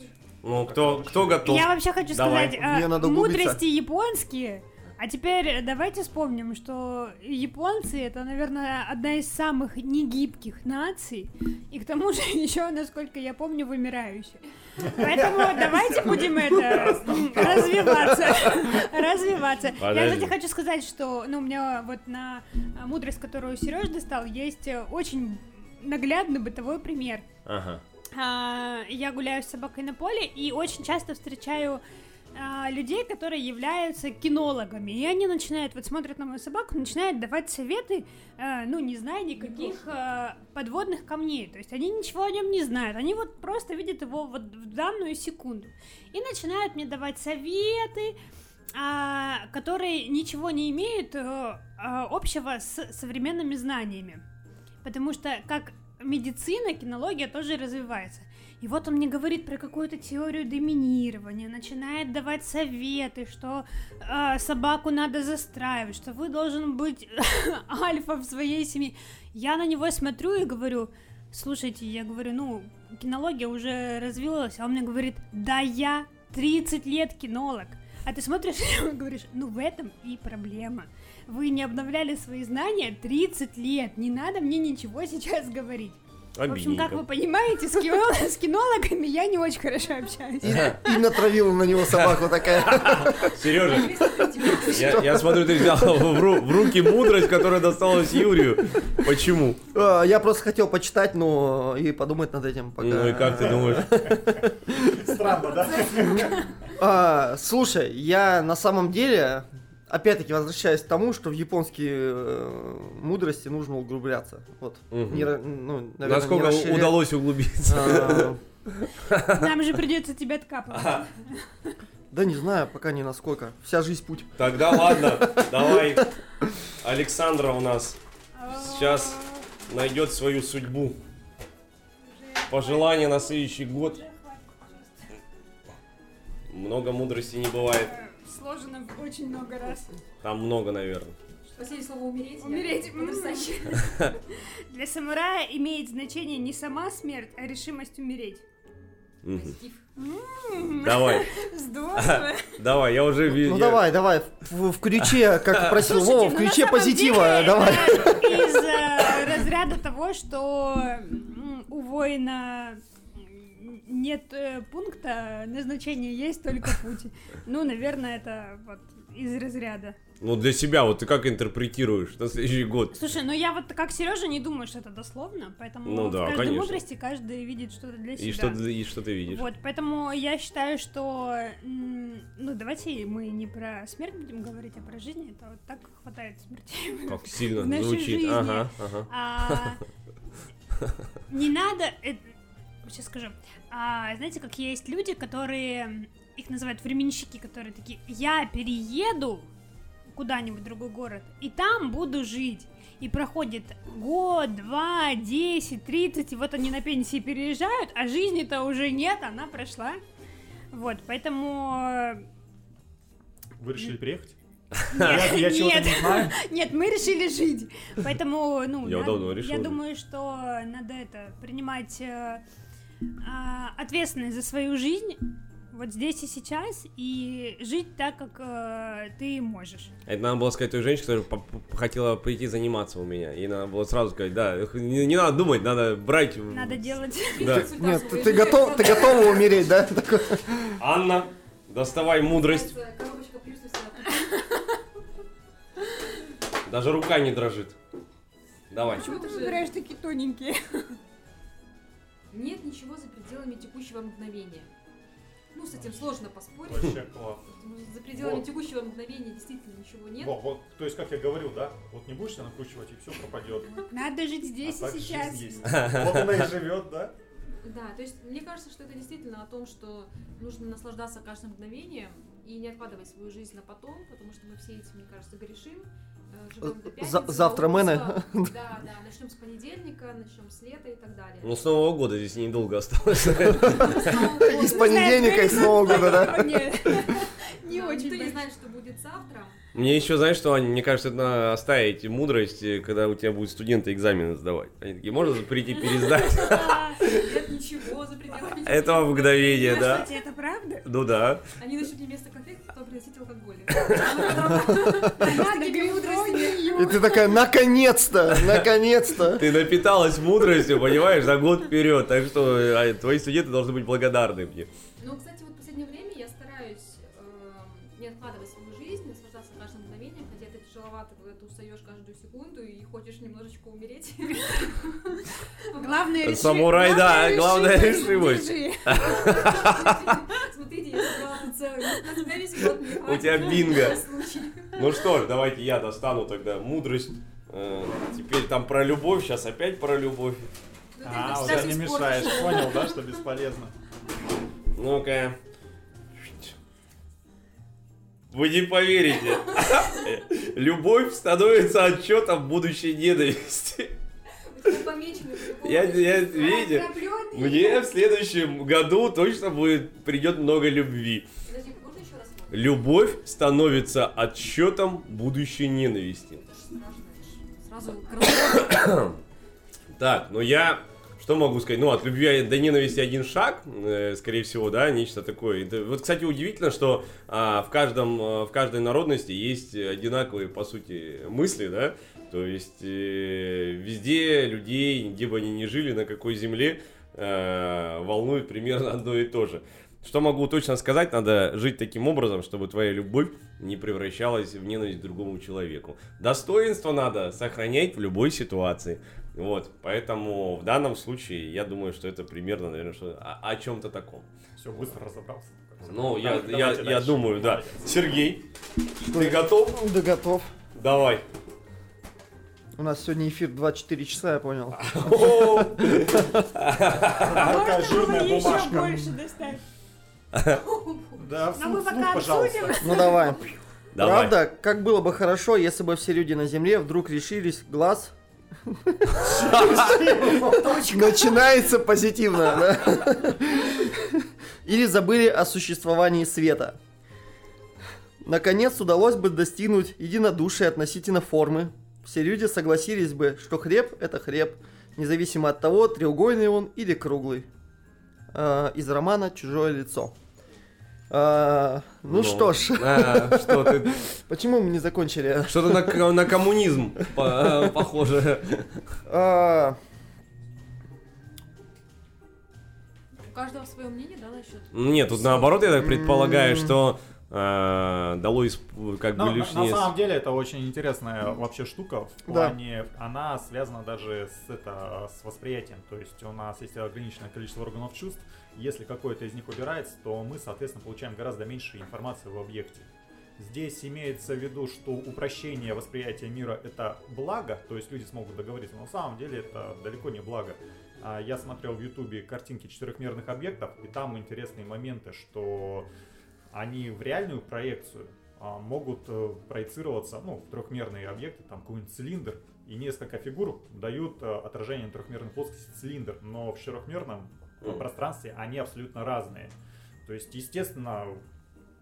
Ну, кто, кто готов? Я вообще хочу Давай. сказать, а, Мне надо углубиться. мудрости японские. А теперь давайте вспомним, что японцы это, наверное, одна из самых негибких наций, и к тому же еще, насколько я помню, вымирающая. Поэтому давайте будем это развиваться, развиваться. Я, кстати, хочу сказать, что, ну, у меня вот на а, мудрость, которую Сереж достал, есть э, очень наглядный бытовой пример. Ага. А, я гуляю с собакой на поле и очень часто встречаю а, людей, которые являются кинологами. И они начинают, вот смотрят на мою собаку, начинают давать советы, э, ну, не зная никаких э, подводных камней. То есть они ничего о нем не знают. Они вот просто видят его вот в данную секунду. И начинают мне давать советы, а, которые ничего не имеют э, а, общего с современными знаниями. Потому что как медицина, кинология тоже развивается. И вот он мне говорит про какую-то теорию доминирования, начинает давать советы, что э, собаку надо застраивать, что вы должен быть альфа в своей семье. Я на него смотрю и говорю, слушайте, я говорю, ну, кинология уже развилась, а он мне говорит, да я 30 лет кинолог. А ты смотришь и говоришь, ну в этом и проблема. Вы не обновляли свои знания 30 лет, не надо мне ничего сейчас говорить. В общем, как Обидненько. вы понимаете, с, кино- с кинологами я не очень хорошо общаюсь. И, и натравила на него собаку такая. Сережа, я, я смотрю, ты взял в, ру- в руки мудрость, которая досталась Юрию. Почему? А, Я просто хотел почитать, но и подумать над этим пока. Ну и как ты думаешь? Странно, да? А, слушай, я на самом деле, опять-таки возвращаюсь к тому, что в японские э, мудрости нужно углубляться. Вот. Мгм. Не ну, наверное, Насколько не удалось углубиться? А, Нам же придется тебя откапывать. Да не знаю, пока не насколько. Вся жизнь путь. Тогда ладно, давай. Александра у нас сейчас найдет свою судьбу. Пожелания на следующий год. Много мудрости не бывает. Сложено в очень много раз. Там много, наверное. Последнее слово умереть. я Умереть. Потрясающе. Для самурая имеет значение не сама смерть, а решимость умереть. Мгм. Позитив. М, Давай, Здорово. давай, я уже вижу. Ну давай, давай, в, ключе, как просил Вова, в ну, ключе позитива, давай. Из э, разряда того, что у воина нет э, пункта, назначение есть только путь. Ну, наверное, это вот из разряда. Ну для себя, вот ты как интерпретируешь на следующий год? Слушай, ну я вот как Сережа не думаю, что это дословно, поэтому Ну в да, каждой конечно. мудрости каждый видит что-то для себя. И что, ты- и что ты видишь? Вот, поэтому я считаю, что, ну, давайте мы не про смерть будем говорить, а про жизнь. Это вот так хватает смертей. Как сильно в нашей звучит. жизни. Ага, ага. А, не надо, э, сейчас скажу. А, знаете, как есть люди, которые, их называют временщики, которые такие, я перееду куда-нибудь в другой город, и там буду жить. И проходит год, два, десять, тридцать, и вот они на пенсии переезжают, а жизни-то уже нет, она прошла. Вот, поэтому... э, Вы решили приехать? Нет, Я, нет. не знаю. Нет, мы решили жить. Поэтому, ну, Я на- давно решил я думаю, что надо это принимать э, ответственность за свою жизнь вот здесь и сейчас и жить так, как э, ты можешь. Это надо было сказать той женщине, которая хотела прийти заниматься у меня. И надо было сразу сказать, да, не, не надо думать, надо брать. Надо делать. Да. Нет, ты, ты готов, ты готова умереть, да? Анна, доставай мудрость. Даже рука не дрожит. Давай. Почему ты выбираешь такие тоненькие? Нет ничего за пределами текущего мгновения. Ну, с этим сложно поспорить. Вообще класс. потому что За пределами Вот. текущего мгновения действительно ничего нет. Во, вот, то есть, как я говорил, да, вот не будешь себя накручивать, и все пропадет. Надо жить здесь а и так сейчас. жизнь есть. Вот она и живет, да? Да, то есть мне кажется, что это действительно о том, что нужно наслаждаться каждым мгновением и не откладывать свою жизнь на потом, потому что мы все этим, мне кажется, грешим. э, живем до За- пятницы, завтра отпуска. Да, да, начнем с понедельника, начнем с лета и так далее. Ну, с Нового года здесь недолго осталось. Из понедельника и с Нового года, да? Не, очень. Никто не знает, что будет завтра. Мне еще, знаешь, что, Аня, мне кажется, это надо оставить мудрость, э, когда у тебя будут студенты экзамены сдавать. Они такие, можно прийти пересдать? Да, Нет ничего за пределами. Этого мгновения, да? Кстати, это правда? Ну да. Они начнут не вместо конфет, кто приносить алкоголь. Надо такими мудростями. И ты такая, наконец-то, наконец-то. Ты напиталась мудростью, понимаешь, за год вперед. Так что э, твои студенты должны быть благодарны мне. Ну, кстати, вот в последнее время я стараюсь эм, не откладывать свою жизнь, наслаждаться каждым мгновением, хотя это тяжеловато, когда ты устаешь каждую секунду и хочешь немножечко умереть. Главное реши- Самурай, да, главная решимость. Смотрите, я собрала на тебя бинго. Ну что ж, давайте я достану тогда мудрость. Э, Теперь там про любовь, сейчас опять про любовь. Ну, А, уже не мешаешь, понял, да, что бесполезно? Ну-ка. Вы не поверите. Любовь становится отчетом будущей ненависти. Я- я- видите. Мне в следующем году точно будет придет много любви. Любовь становится отсчетом будущей ненависти. Так, ну я что могу сказать? Ну, от любви до ненависти один шаг, э, скорее всего, да, нечто такое. Вот, кстати, удивительно, что а, в, каждом, а, в каждой народности есть одинаковые, по сути, мысли, да, то есть э, везде людей, где бы они ни жили, на какой земле, э, волнует примерно одно и то же. Что могу точно сказать, надо жить таким образом, чтобы твоя любовь не превращалась в ненависть к другому человеку. Достоинство надо сохранять в любой ситуации. Вот, поэтому в данном случае я думаю, что это примерно, наверное, что о, о чем-то таком. Все, быстро разобрался. Ну, я, я, я дальше. думаю, да. Молодец. Сергей, ты готов? Да готов. Давай. У нас сегодня эфир 24 часа, я понял. Такая можно было жирная еще бумажка. больше достать? Да, вслух, пожалуйста. Ну давай. Давай. Правда, как было бы хорошо, если бы все люди на Земле вдруг решились глаз. Начинается позитивно? Или забыли о существовании света. Наконец удалось бы достигнуть единодушия относительно формы. Все люди согласились бы, что хлеб это хлеб, независимо от того, треугольный он или круглый. А, из романа Чужое лицо. А, ну, что ж, а, что ты? почему мы не закончили? Что-то на, на коммунизм по- похоже. А, У каждого свое мнение, да, насчет? Нет, тут наоборот, я так предполагаю, что э, дало исп- как бы Ну, на, на лишнее... самом деле это очень интересная вообще штука в Да. плане, она связана даже с, это, с восприятием, то есть у нас есть ограниченное количество органов чувств, если какой-то из них убирается, то мы, соответственно, получаем гораздо меньше информации в объекте. Здесь имеется в виду, что упрощение восприятия мира это благо, то есть люди смогут договориться, но на самом деле это далеко не благо. А, Я смотрел в ютубе картинки четырехмерных объектов, и там интересные моменты, что они в реальную проекцию а, могут э, проецироваться, ну, в трехмерные объекты, там какой-нибудь цилиндр, и несколько фигур дают э, отражение на трехмерной плоскости цилиндр, но в четырехмерном э, Мгм. пространстве они абсолютно разные. То есть, естественно,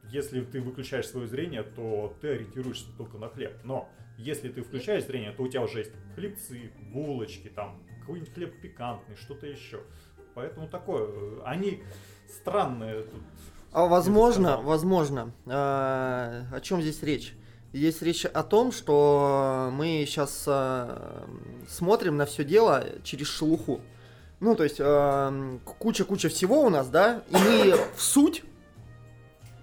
если ты выключаешь свое зрение, то ты ориентируешься только на хлеб. Но если ты включаешь зрение, то у тебя уже есть хлебцы, булочки, там какой-нибудь хлеб пикантный, что-то еще. Поэтому такое. э, Они странные. тут. а возможно, возможно, а, о чем здесь речь? Здесь речь о том, что мы сейчас смотрим на все дело через шелуху. Ну, то есть а, куча-куча всего у нас, да, и мы в суть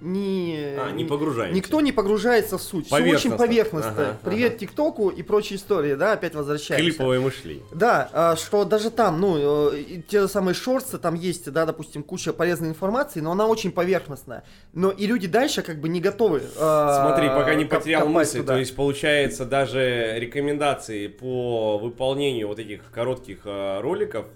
не, А, не погружаемся. Никто не погружается в суть. Все очень Поверхностно. Ага, Привет ага. ТикТоку и прочие истории, да, опять возвращаемся. Клиповое мышление. Да, а, что даже там, ну, э, те же самые шорты, там есть, да, допустим, куча полезной информации, но она очень поверхностная. Но и люди дальше как бы не готовы. а, Смотри, пока не потерял мысль, туда. то есть получается даже рекомендации по выполнению вот этих коротких э, роликов,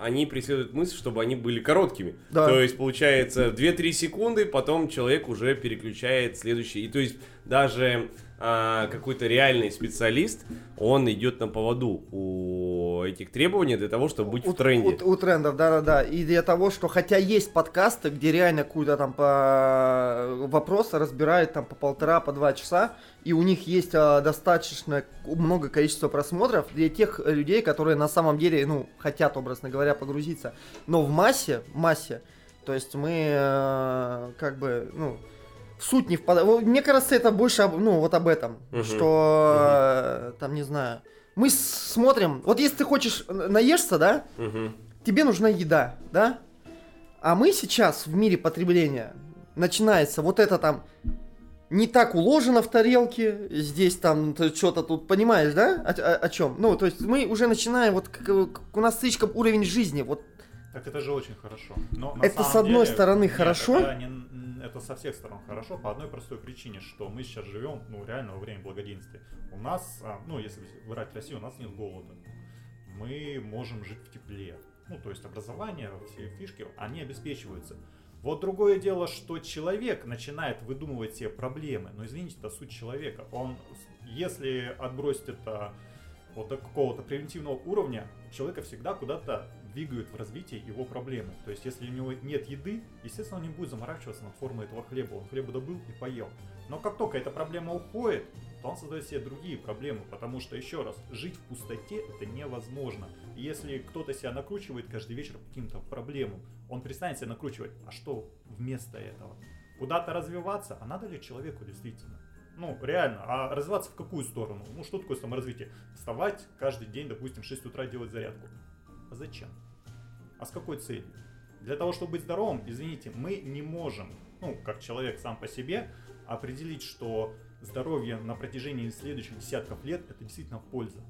они преследуют мысль, чтобы они были короткими. Да. То есть получается 2-3 секунды, потом человек уже переключает следующий. И то есть даже а, какой-то реальный специалист, он идет на поводу у этих требований для того, чтобы быть у, в тренде. У, у трендов, да-да-да. И для того, что хотя есть подкасты, где реально какую-то там по вопросы разбирают там по полтора, по два часа, и у них есть а, достаточно много количества просмотров для тех людей, которые на самом деле, ну, хотят, образно говоря, погрузиться. Но в массе, в массе, то есть мы э, как бы, ну, в суть не впадаем. Мне кажется, это больше, об- ну, вот об этом, Мгм. что э, там, не знаю, мы смотрим, вот если ты хочешь э, наешься, да, Мгм. тебе нужна еда, да? А мы сейчас в мире потребления начинается вот это там не так уложено в тарелке, здесь там что-то тут, понимаешь, да, о, чем? Ну, то есть мы уже начинаем, вот как у нас слишком уровень жизни, вот Так это же очень хорошо. Но Это с одной деле- стороны нет, хорошо. Это не, это со всех сторон хорошо по одной простой причине, что мы сейчас живем, ну, реально во время благоденствия. У нас, а, ну, если брать Россию, у нас нет голода. Мы можем жить в тепле. Ну, то есть образование, все фишки, они обеспечиваются. Вот другое дело, что человек начинает выдумывать себе проблемы. Но извините, это суть человека. Он, если отбросить это вот до какого-то превентивного уровня, человека всегда куда-то двигают в развитии его проблемы. То есть, если у него нет еды, естественно, он не будет заморачиваться над формой этого хлеба. Он хлеба добыл и поел. Но как только эта проблема уходит, то он создает себе другие проблемы. Потому что, еще раз, жить в пустоте это невозможно. И если кто-то себя накручивает каждый вечер по каким-то проблемам, он перестанет себя накручивать. А что вместо этого? Куда-то развиваться? А надо ли человеку действительно? Ну, реально. А развиваться в какую сторону? Ну, что такое саморазвитие? Вставать каждый день, допустим, в 6 утра делать зарядку. А зачем? А с какой целью? Для того, чтобы быть здоровым, извините, мы не можем, ну, как человек сам по себе, определить, что здоровье на протяжении следующих десятков лет это действительно польза.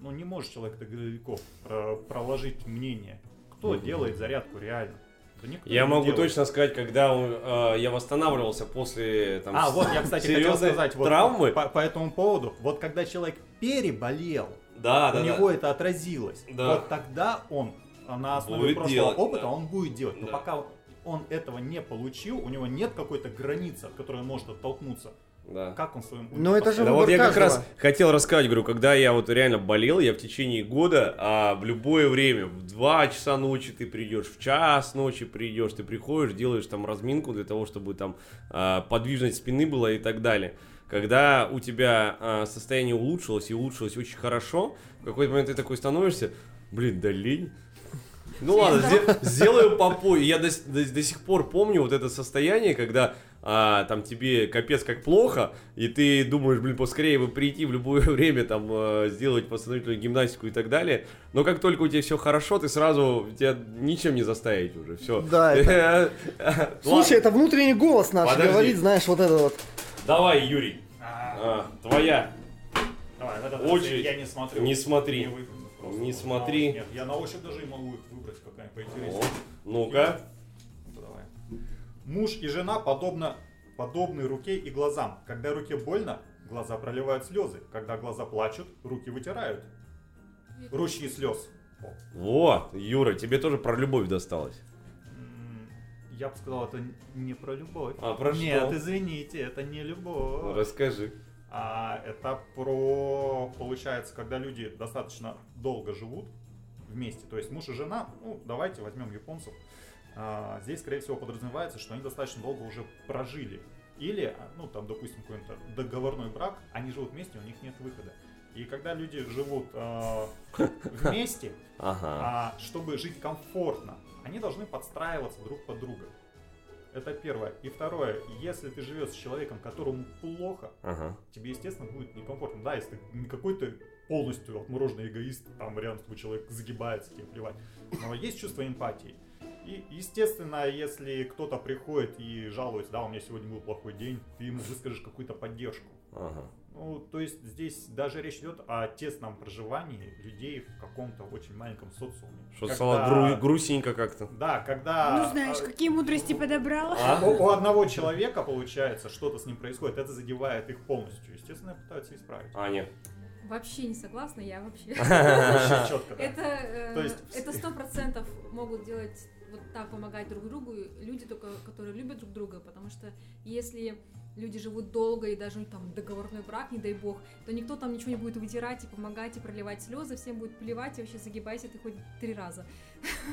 Ну, не может человек так далеко проложить мнение. Кто mm-hmm. делает зарядку реально? я могу делает. точно сказать, когда э, я восстанавливался после там, А, вот я, кстати, хотел сказать вот травмы. По, по этому поводу. Вот когда человек переболел, да, у да, него да. это отразилось. Да. Вот тогда он на основе будет прошлого делать, опыта да. он будет делать. Но Да. пока он этого не получил, у него нет какой-то границы, от которой он может оттолкнуться. Да. Как он своим Но это же Да вот я как каждого. раз хотел рассказать, говорю, когда я вот реально болел, я в течение года, а в любое время, в 2 часа ночи ты придешь, в час ночи придешь, ты приходишь, делаешь там разминку для того, чтобы там а, подвижность спины была и так далее. Когда у тебя а, состояние улучшилось и улучшилось очень хорошо, в какой-то момент ты такой становишься, блин, да лень. Ну ладно, сде- сделаю попозже. Я до, до- до сих пор помню вот это состояние, когда а, там тебе капец как плохо, и ты думаешь, блин, поскорее бы прийти в любое время, там, а, сделать восстановительную гимнастику и так далее. Но как только у тебя все хорошо, ты сразу, тебя ничем не заставить уже, все. Да, Слушай, это внутренний голос наш Подожди. говорит, знаешь, вот это вот. Давай, Юрий, А, а, твоя. давай, этот раз Очередь. я не смотрю. Не смотри. Не просто. Не На- смотри. Нет, я на ощупь даже и могу выбрать какая-нибудь О, поинтереснее. Ну-ка. Давай. Муж и жена подобно, подобны руке и глазам. Когда руке больно, глаза проливают слезы. Когда глаза плачут, руки вытирают. Ручьи слез. О. Вот, Юра, тебе тоже про любовь досталось. Я бы сказал, это не про любовь. А про Нет, что? извините, это не любовь. Расскажи. А это про, получается, когда люди достаточно долго живут вместе, то есть муж и жена, ну, давайте возьмем японцев, А, здесь, скорее всего, подразумевается, что они достаточно долго уже прожили. Или, ну, там, допустим, какой-то договорной брак, они живут вместе, у них нет выхода. И когда люди живут а, вместе, Ага. а чтобы жить комфортно, они должны подстраиваться друг под друга. Это первое. И второе, если ты живешь с человеком, которому плохо, Ага. тебе, естественно, будет некомфортно. Да, если ты не какой-то полностью отмороженный эгоист, там рядом с тобой человек загибается, тебе плевать. Но есть чувство эмпатии. И, естественно, если кто-то приходит и жалуется, да, у меня сегодня был плохой день, ты ему выскажешь какую-то поддержку. Ага. Ну, то есть здесь даже речь идет о тесном проживании людей в каком-то очень маленьком социуме. Что Когда- стало гру- грустненько как-то. Да, когда... Ну, знаешь, а, какие мудрости подобрала. А? У, у одного человека, получается, что-то с ним происходит, это задевает их полностью. Естественно, пытаются исправить. А, нет. Вообще не согласна, я вообще. Э, То есть- это сто процентов могут делать вот так помогать друг другу люди только, которые любят друг друга, потому что если люди живут долго и даже там договорной брак, не дай бог, то никто там ничего не будет вытирать и помогать и проливать слезы, всем будет плевать и вообще загибайся ты хоть три раза.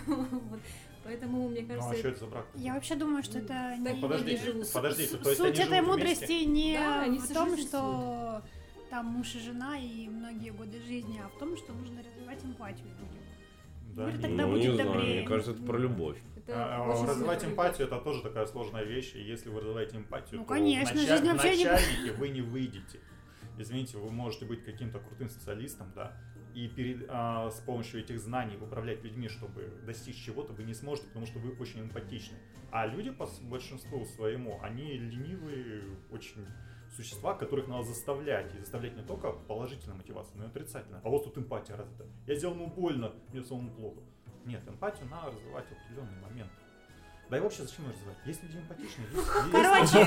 Поэтому мне Ну, кажется, а что это за брак? Я вообще думаю, что это Так, не... Живут. подождите, Суть этой мудрости не в том, что там муж и жена и многие годы жизни, а в том, что нужно развивать эмпатию. Да, не- тогда ну, будет не знаю, добрее. мне кажется, это про любовь. Это А, развивать эмпатию это тоже такая сложная вещь, и если вы развиваете эмпатию, Ну, то конечно, в, жизнь в вообще не- начальнике вы не выйдете. Извините, вы можете быть каким-то крутым специалистом, да, и перед, а, с помощью этих знаний управлять людьми, чтобы достичь чего-то, вы не сможете, потому что вы очень эмпатичны. А люди по большинству своему, они ленивые, очень существа, которых надо заставлять. И заставлять не только положительной мотивацией, но и отрицательной. А вот тут эмпатия развита. Я сделал ему больно, мне самому плохо. Нет, эмпатию надо развивать в определенный момент. Да и вообще зачем его развивать? Есть люди эмпатичные. есть- есть- Короче,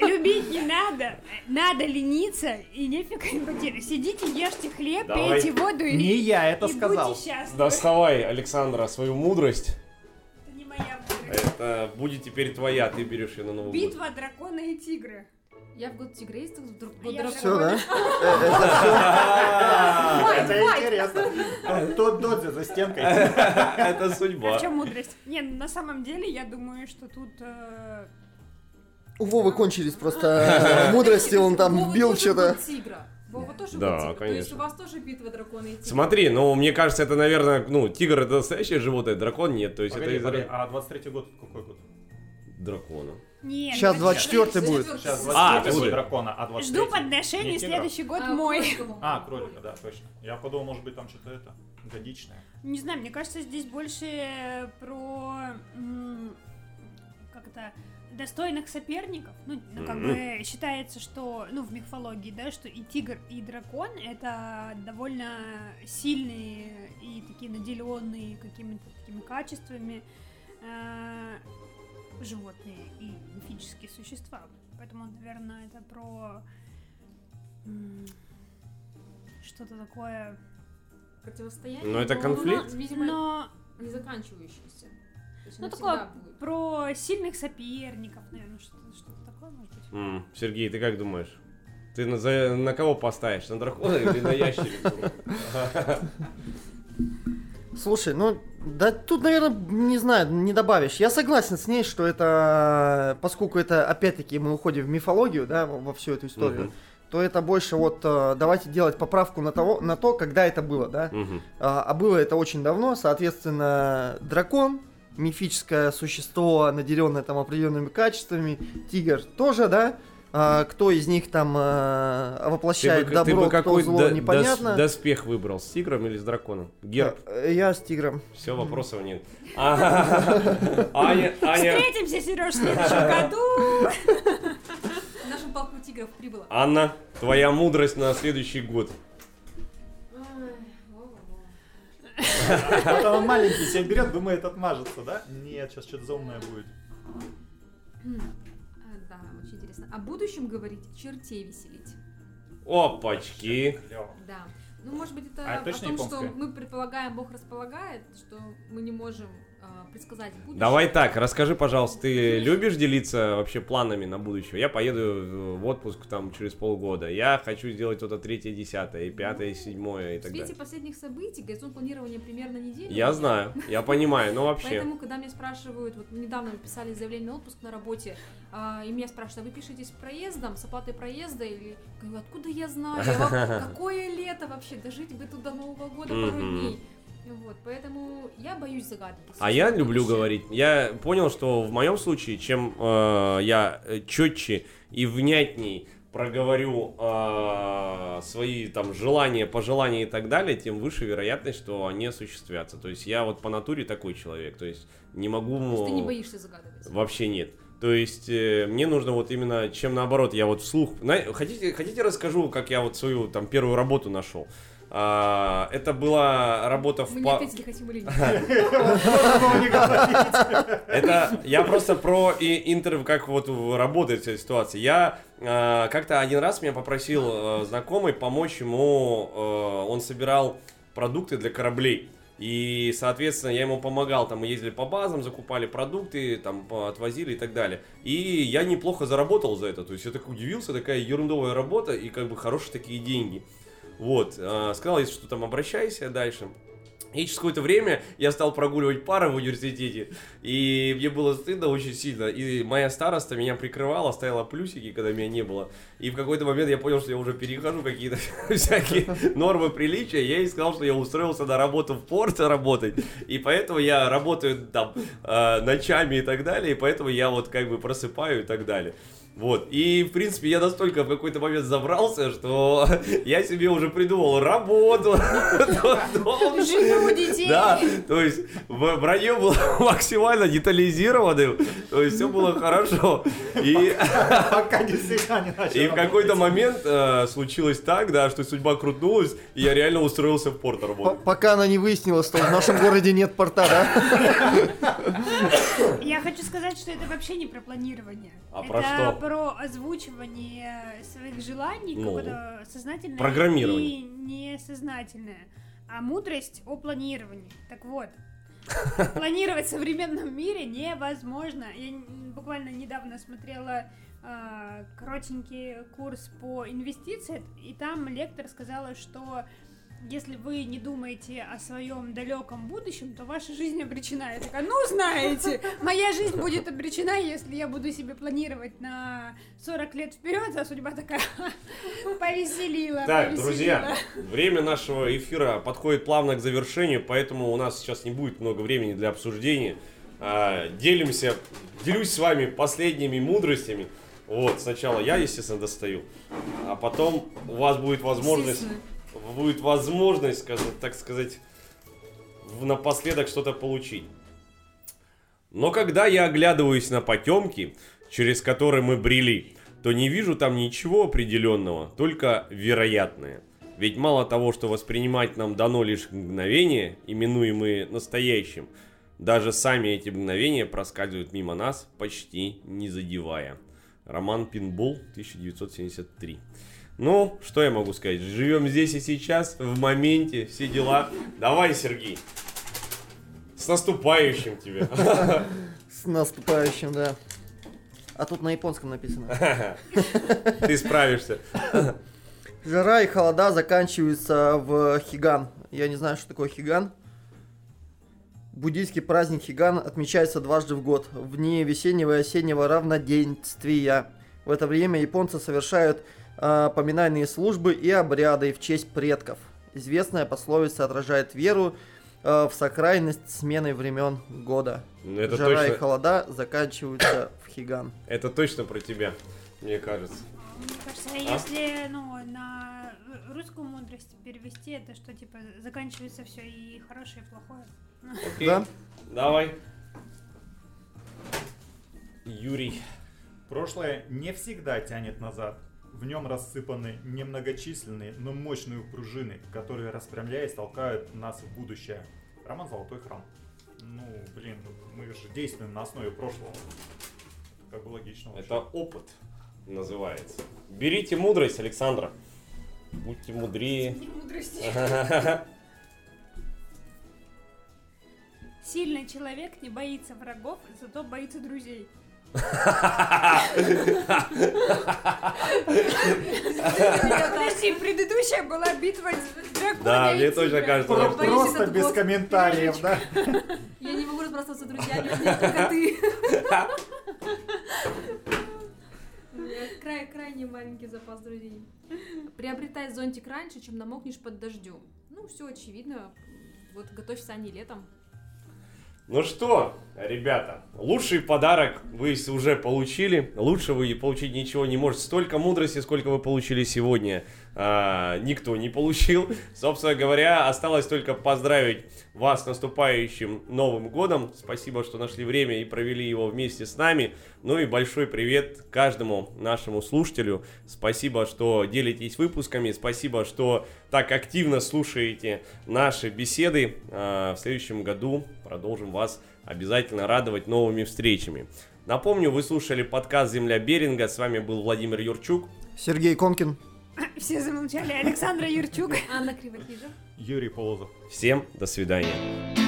любить не надо, надо лениться и нефиг эмпатировать. Сидите, ешьте хлеб, Давай. пейте воду и, Не я это и сказал. будьте счастливы. Доставай, Александра, свою мудрость. Это не моя мудрость. Это будет теперь твоя, ты берешь ее на Новый год. Битва дракона и тигра. Я в год тигра, есть в год я дракона. Все, да? Файт, Это файт. интересно. Тот Додзи за стенкой. Это А судьба. в чем мудрость? Не, ну, на самом деле, я думаю, что тут... э, У Вовы кончились просто э, мудрости, он там бил что-то. год. Вова тоже Да, год тигра. То есть конечно. у вас тоже битва дракона и тигра. Смотри, ну, мне кажется, это, наверное, ну, тигр это настоящее животное, дракон нет, то есть Погоди, это погоди, а 23 год какой год? дракона. Не, Сейчас ну, 24 будет. Сейчас А, 23 слушай. год дракона, а 23 Жду подношений, следующий год А, мой. кролика. А, кролика, да, точно. Я подумал, может быть, там что-то это, годичное. Не знаю, мне кажется, здесь больше про как это достойных соперников. Ну, ну, как Мгм. бы считается, что, ну, в мифологии, да, что и тигр, и дракон это довольно сильные и такие наделенные какими-то такими качествами э, животные и мифические существа. Поэтому, наверное, это про что-то такое. Противостояние. Ну, это но, конфликт? Видимо, Но не заканчивающийся. Ну, такое будет. про сильных соперников, наверное, что-то, что-то такое, может быть. М, Сергей, ты как думаешь? Ты на, за- на кого поставишь? На дракона или на ящерицу? Слушай, ну, да тут, наверное, не знаю, не добавишь. Я согласен с ней, что это, поскольку это, опять-таки, мы уходим в мифологию, да, во всю эту историю, Мгм. то это больше вот, э, давайте делать поправку на, того, на то, когда это было, да. Мгм. А, а было это очень давно, соответственно, дракон, мифическое существо, наделенное там определенными качествами, тигр тоже, да. А, кто из них там Ты воплощает бы, ты добро, бы кто какой зло, до- непонятно. дос- доспех выбрал? С тигром или с драконом? Герб. Э, Я с тигром. Все, вопросов нет. А, Аня, Аня, Встретимся, Сереж, в следующем году! В нашем полку тигров прибыло. Анна, твоя мудрость на следующий год. Вот он маленький себя берет, думает, отмажется, да? Нет, сейчас что-то заумное будет. Интересно. О будущем говорить, чертей веселить. Опачки. Да. Ну, может быть, это А о том, что мы предполагаем, Бог располагает, что мы не можем предсказать будущее. Давай так, расскажи, пожалуйста, ты любишь делиться вообще планами на будущее? Я поеду в отпуск там через полгода. Я хочу сделать то-то третье, десятое, и пятое, и седьмое, и В так свете далее. последних событий горизонт планирования примерно неделю. Я знаю, я понимаю, но вообще. Поэтому, когда меня спрашивают, вот недавно писали заявление на отпуск на работе, а, и меня спрашивают, а вы пишетесь проездом, с оплатой проезда? Или говорю, откуда я знаю? Какое лето вообще? Дожить бы тут до Нового года пару Мгм. Вот, поэтому я боюсь загадывать. А я люблю говорить. Я понял, что в моем случае, чем э, я четче и внятней проговорю э, свои там желания, пожелания и так далее, тем выше вероятность, что они осуществятся. То есть я вот по натуре такой человек. То есть не могу... То есть ты не боишься загадывать. Вообще нет. То есть э, мне нужно вот именно, чем наоборот, я вот вслух... Хотите, хотите расскажу, как я вот свою там первую работу нашел? А, это была работа в... Мы не па- ответили, хотим или нет. Не. Это я просто про интервью, как вот работает вся ситуация. Я э, как-то один раз меня попросил э, знакомый помочь ему, э, он собирал продукты для кораблей. И, соответственно, я ему помогал, там мы ездили по базам, закупали продукты, там по- отвозили и так далее. И я неплохо заработал за это, то есть я так удивился, такая ерундовая работа и как бы хорошие такие деньги. Вот, э, сказал, если что, там обращайся дальше. И через какое-то время я стал прогуливать пары в университете, и мне было стыдно очень сильно. И моя староста меня прикрывала, ставила плюсики, когда меня не было. И в какой-то момент я понял, что я уже перехожу какие-то всякие нормы приличия. Я ей сказал, что я устроился на работу в порт работать. И поэтому я работаю там э, ночами и так далее. И поэтому я вот как бы просыпаю и так далее. Вот, и в принципе я настолько в какой-то момент забрался, что я себе уже придумал работу, дом, Жену, детей. да, то есть в- бронё было максимально детализированным, то есть все было хорошо. И, Пока действительно не начал. и в какой-то момент э, случилось так, да, что судьба крутнулась, и я реально устроился в порт работать. Пока она не выяснила, что в нашем городе нет порта, да? Я хочу сказать, что это вообще не про планирование. А это про что? про озвучивание своих желаний, Ну, какое-то сознательное программирование. и несознательное. А мудрость о планировании. Так вот, планировать в современном мире невозможно. Я буквально недавно смотрела а, коротенький курс по инвестициям, и там лектор сказала, что если вы не думаете о своем далеком будущем, то ваша жизнь обречена. Я такая, ну знаете, моя жизнь будет обречена, если я буду себе планировать на 40 лет вперед, а судьба такая повеселила. Так, повеселила». друзья, время нашего эфира подходит плавно к завершению, поэтому у нас сейчас не будет много времени для обсуждения. А, делимся, делюсь с вами последними мудростями. Вот, сначала я, естественно, достаю, а потом у вас будет возможность, Естественно. Будет возможность, скажем, так сказать, напоследок что-то получить. Но когда я оглядываюсь на потемки, через которые мы брели, то не вижу там ничего определенного, только вероятное. Ведь мало того, что воспринимать нам дано лишь мгновение, именуемые настоящим, даже сами эти мгновения проскальзывают мимо нас, почти не задевая. Роман Пинбол, 1973. Ну, что я могу сказать? Живем здесь и сейчас, в моменте, все дела. Давай, Сергей. С наступающим тебя. С наступающим, да. А тут на японском написано. Ты справишься. Жара и холода заканчиваются в Хиган. Я не знаю, что такое Хиган. Буддийский праздник Хиган отмечается дважды в год, в дни весеннего и осеннего равноденствия. В это время японцы совершают а, поминальные службы и обряды в честь предков. Известная пословица отражает веру а, в сакральность смены времен года. Ну, Это Жара и точно, холода заканчиваются в Хиган. это точно про тебя, мне кажется. Мне кажется, А? если ну, на русскую мудрость перевести, это что, типа, заканчивается все и хорошее, и плохое. Окей. Да? Давай. Юрий. Прошлое не всегда тянет назад. В нем рассыпаны немногочисленные, но мощные пружины, которые, распрямляясь, толкают нас в будущее. Роман Золотой Храм. Ну, блин, мы же действуем на основе прошлого. Как бы логично. вообще. Это опыт называется. Берите мудрость, Александра. Будьте мудрее. Мудрости. Сильный человек не боится врагов, зато боится друзей. Подожди, предыдущая была битва дракона. Да, и мне точно кажется, просто без комментариев, да? Я не могу разбрасываться друзьями, у меня только ты. У меня край, крайне маленький запас друзей. Приобретай зонтик раньше, чем намокнешь под дождем. Ну, все очевидно. Вот готовься они летом. Ну что, ребята, лучший подарок вы уже получили. Лучше вы получить ничего не можете. Столько мудрости, сколько вы получили сегодня, а, никто не получил. Собственно говоря, осталось только поздравить вас с наступающим Новым Годом. Спасибо, что нашли время и провели его вместе с нами. Ну и большой привет каждому нашему слушателю. Спасибо, что делитесь выпусками. Спасибо, что так активно слушаете наши беседы. А, В следующем году продолжим вас обязательно радовать новыми встречами. Напомню, вы слушали подкаст «Земля Беринга». С вами был Владимир Юрчук. Сергей Конкин. Все замолчали. Александра Юрчук. Анна Кривохижа. Юрий Полозов. Всем до свидания.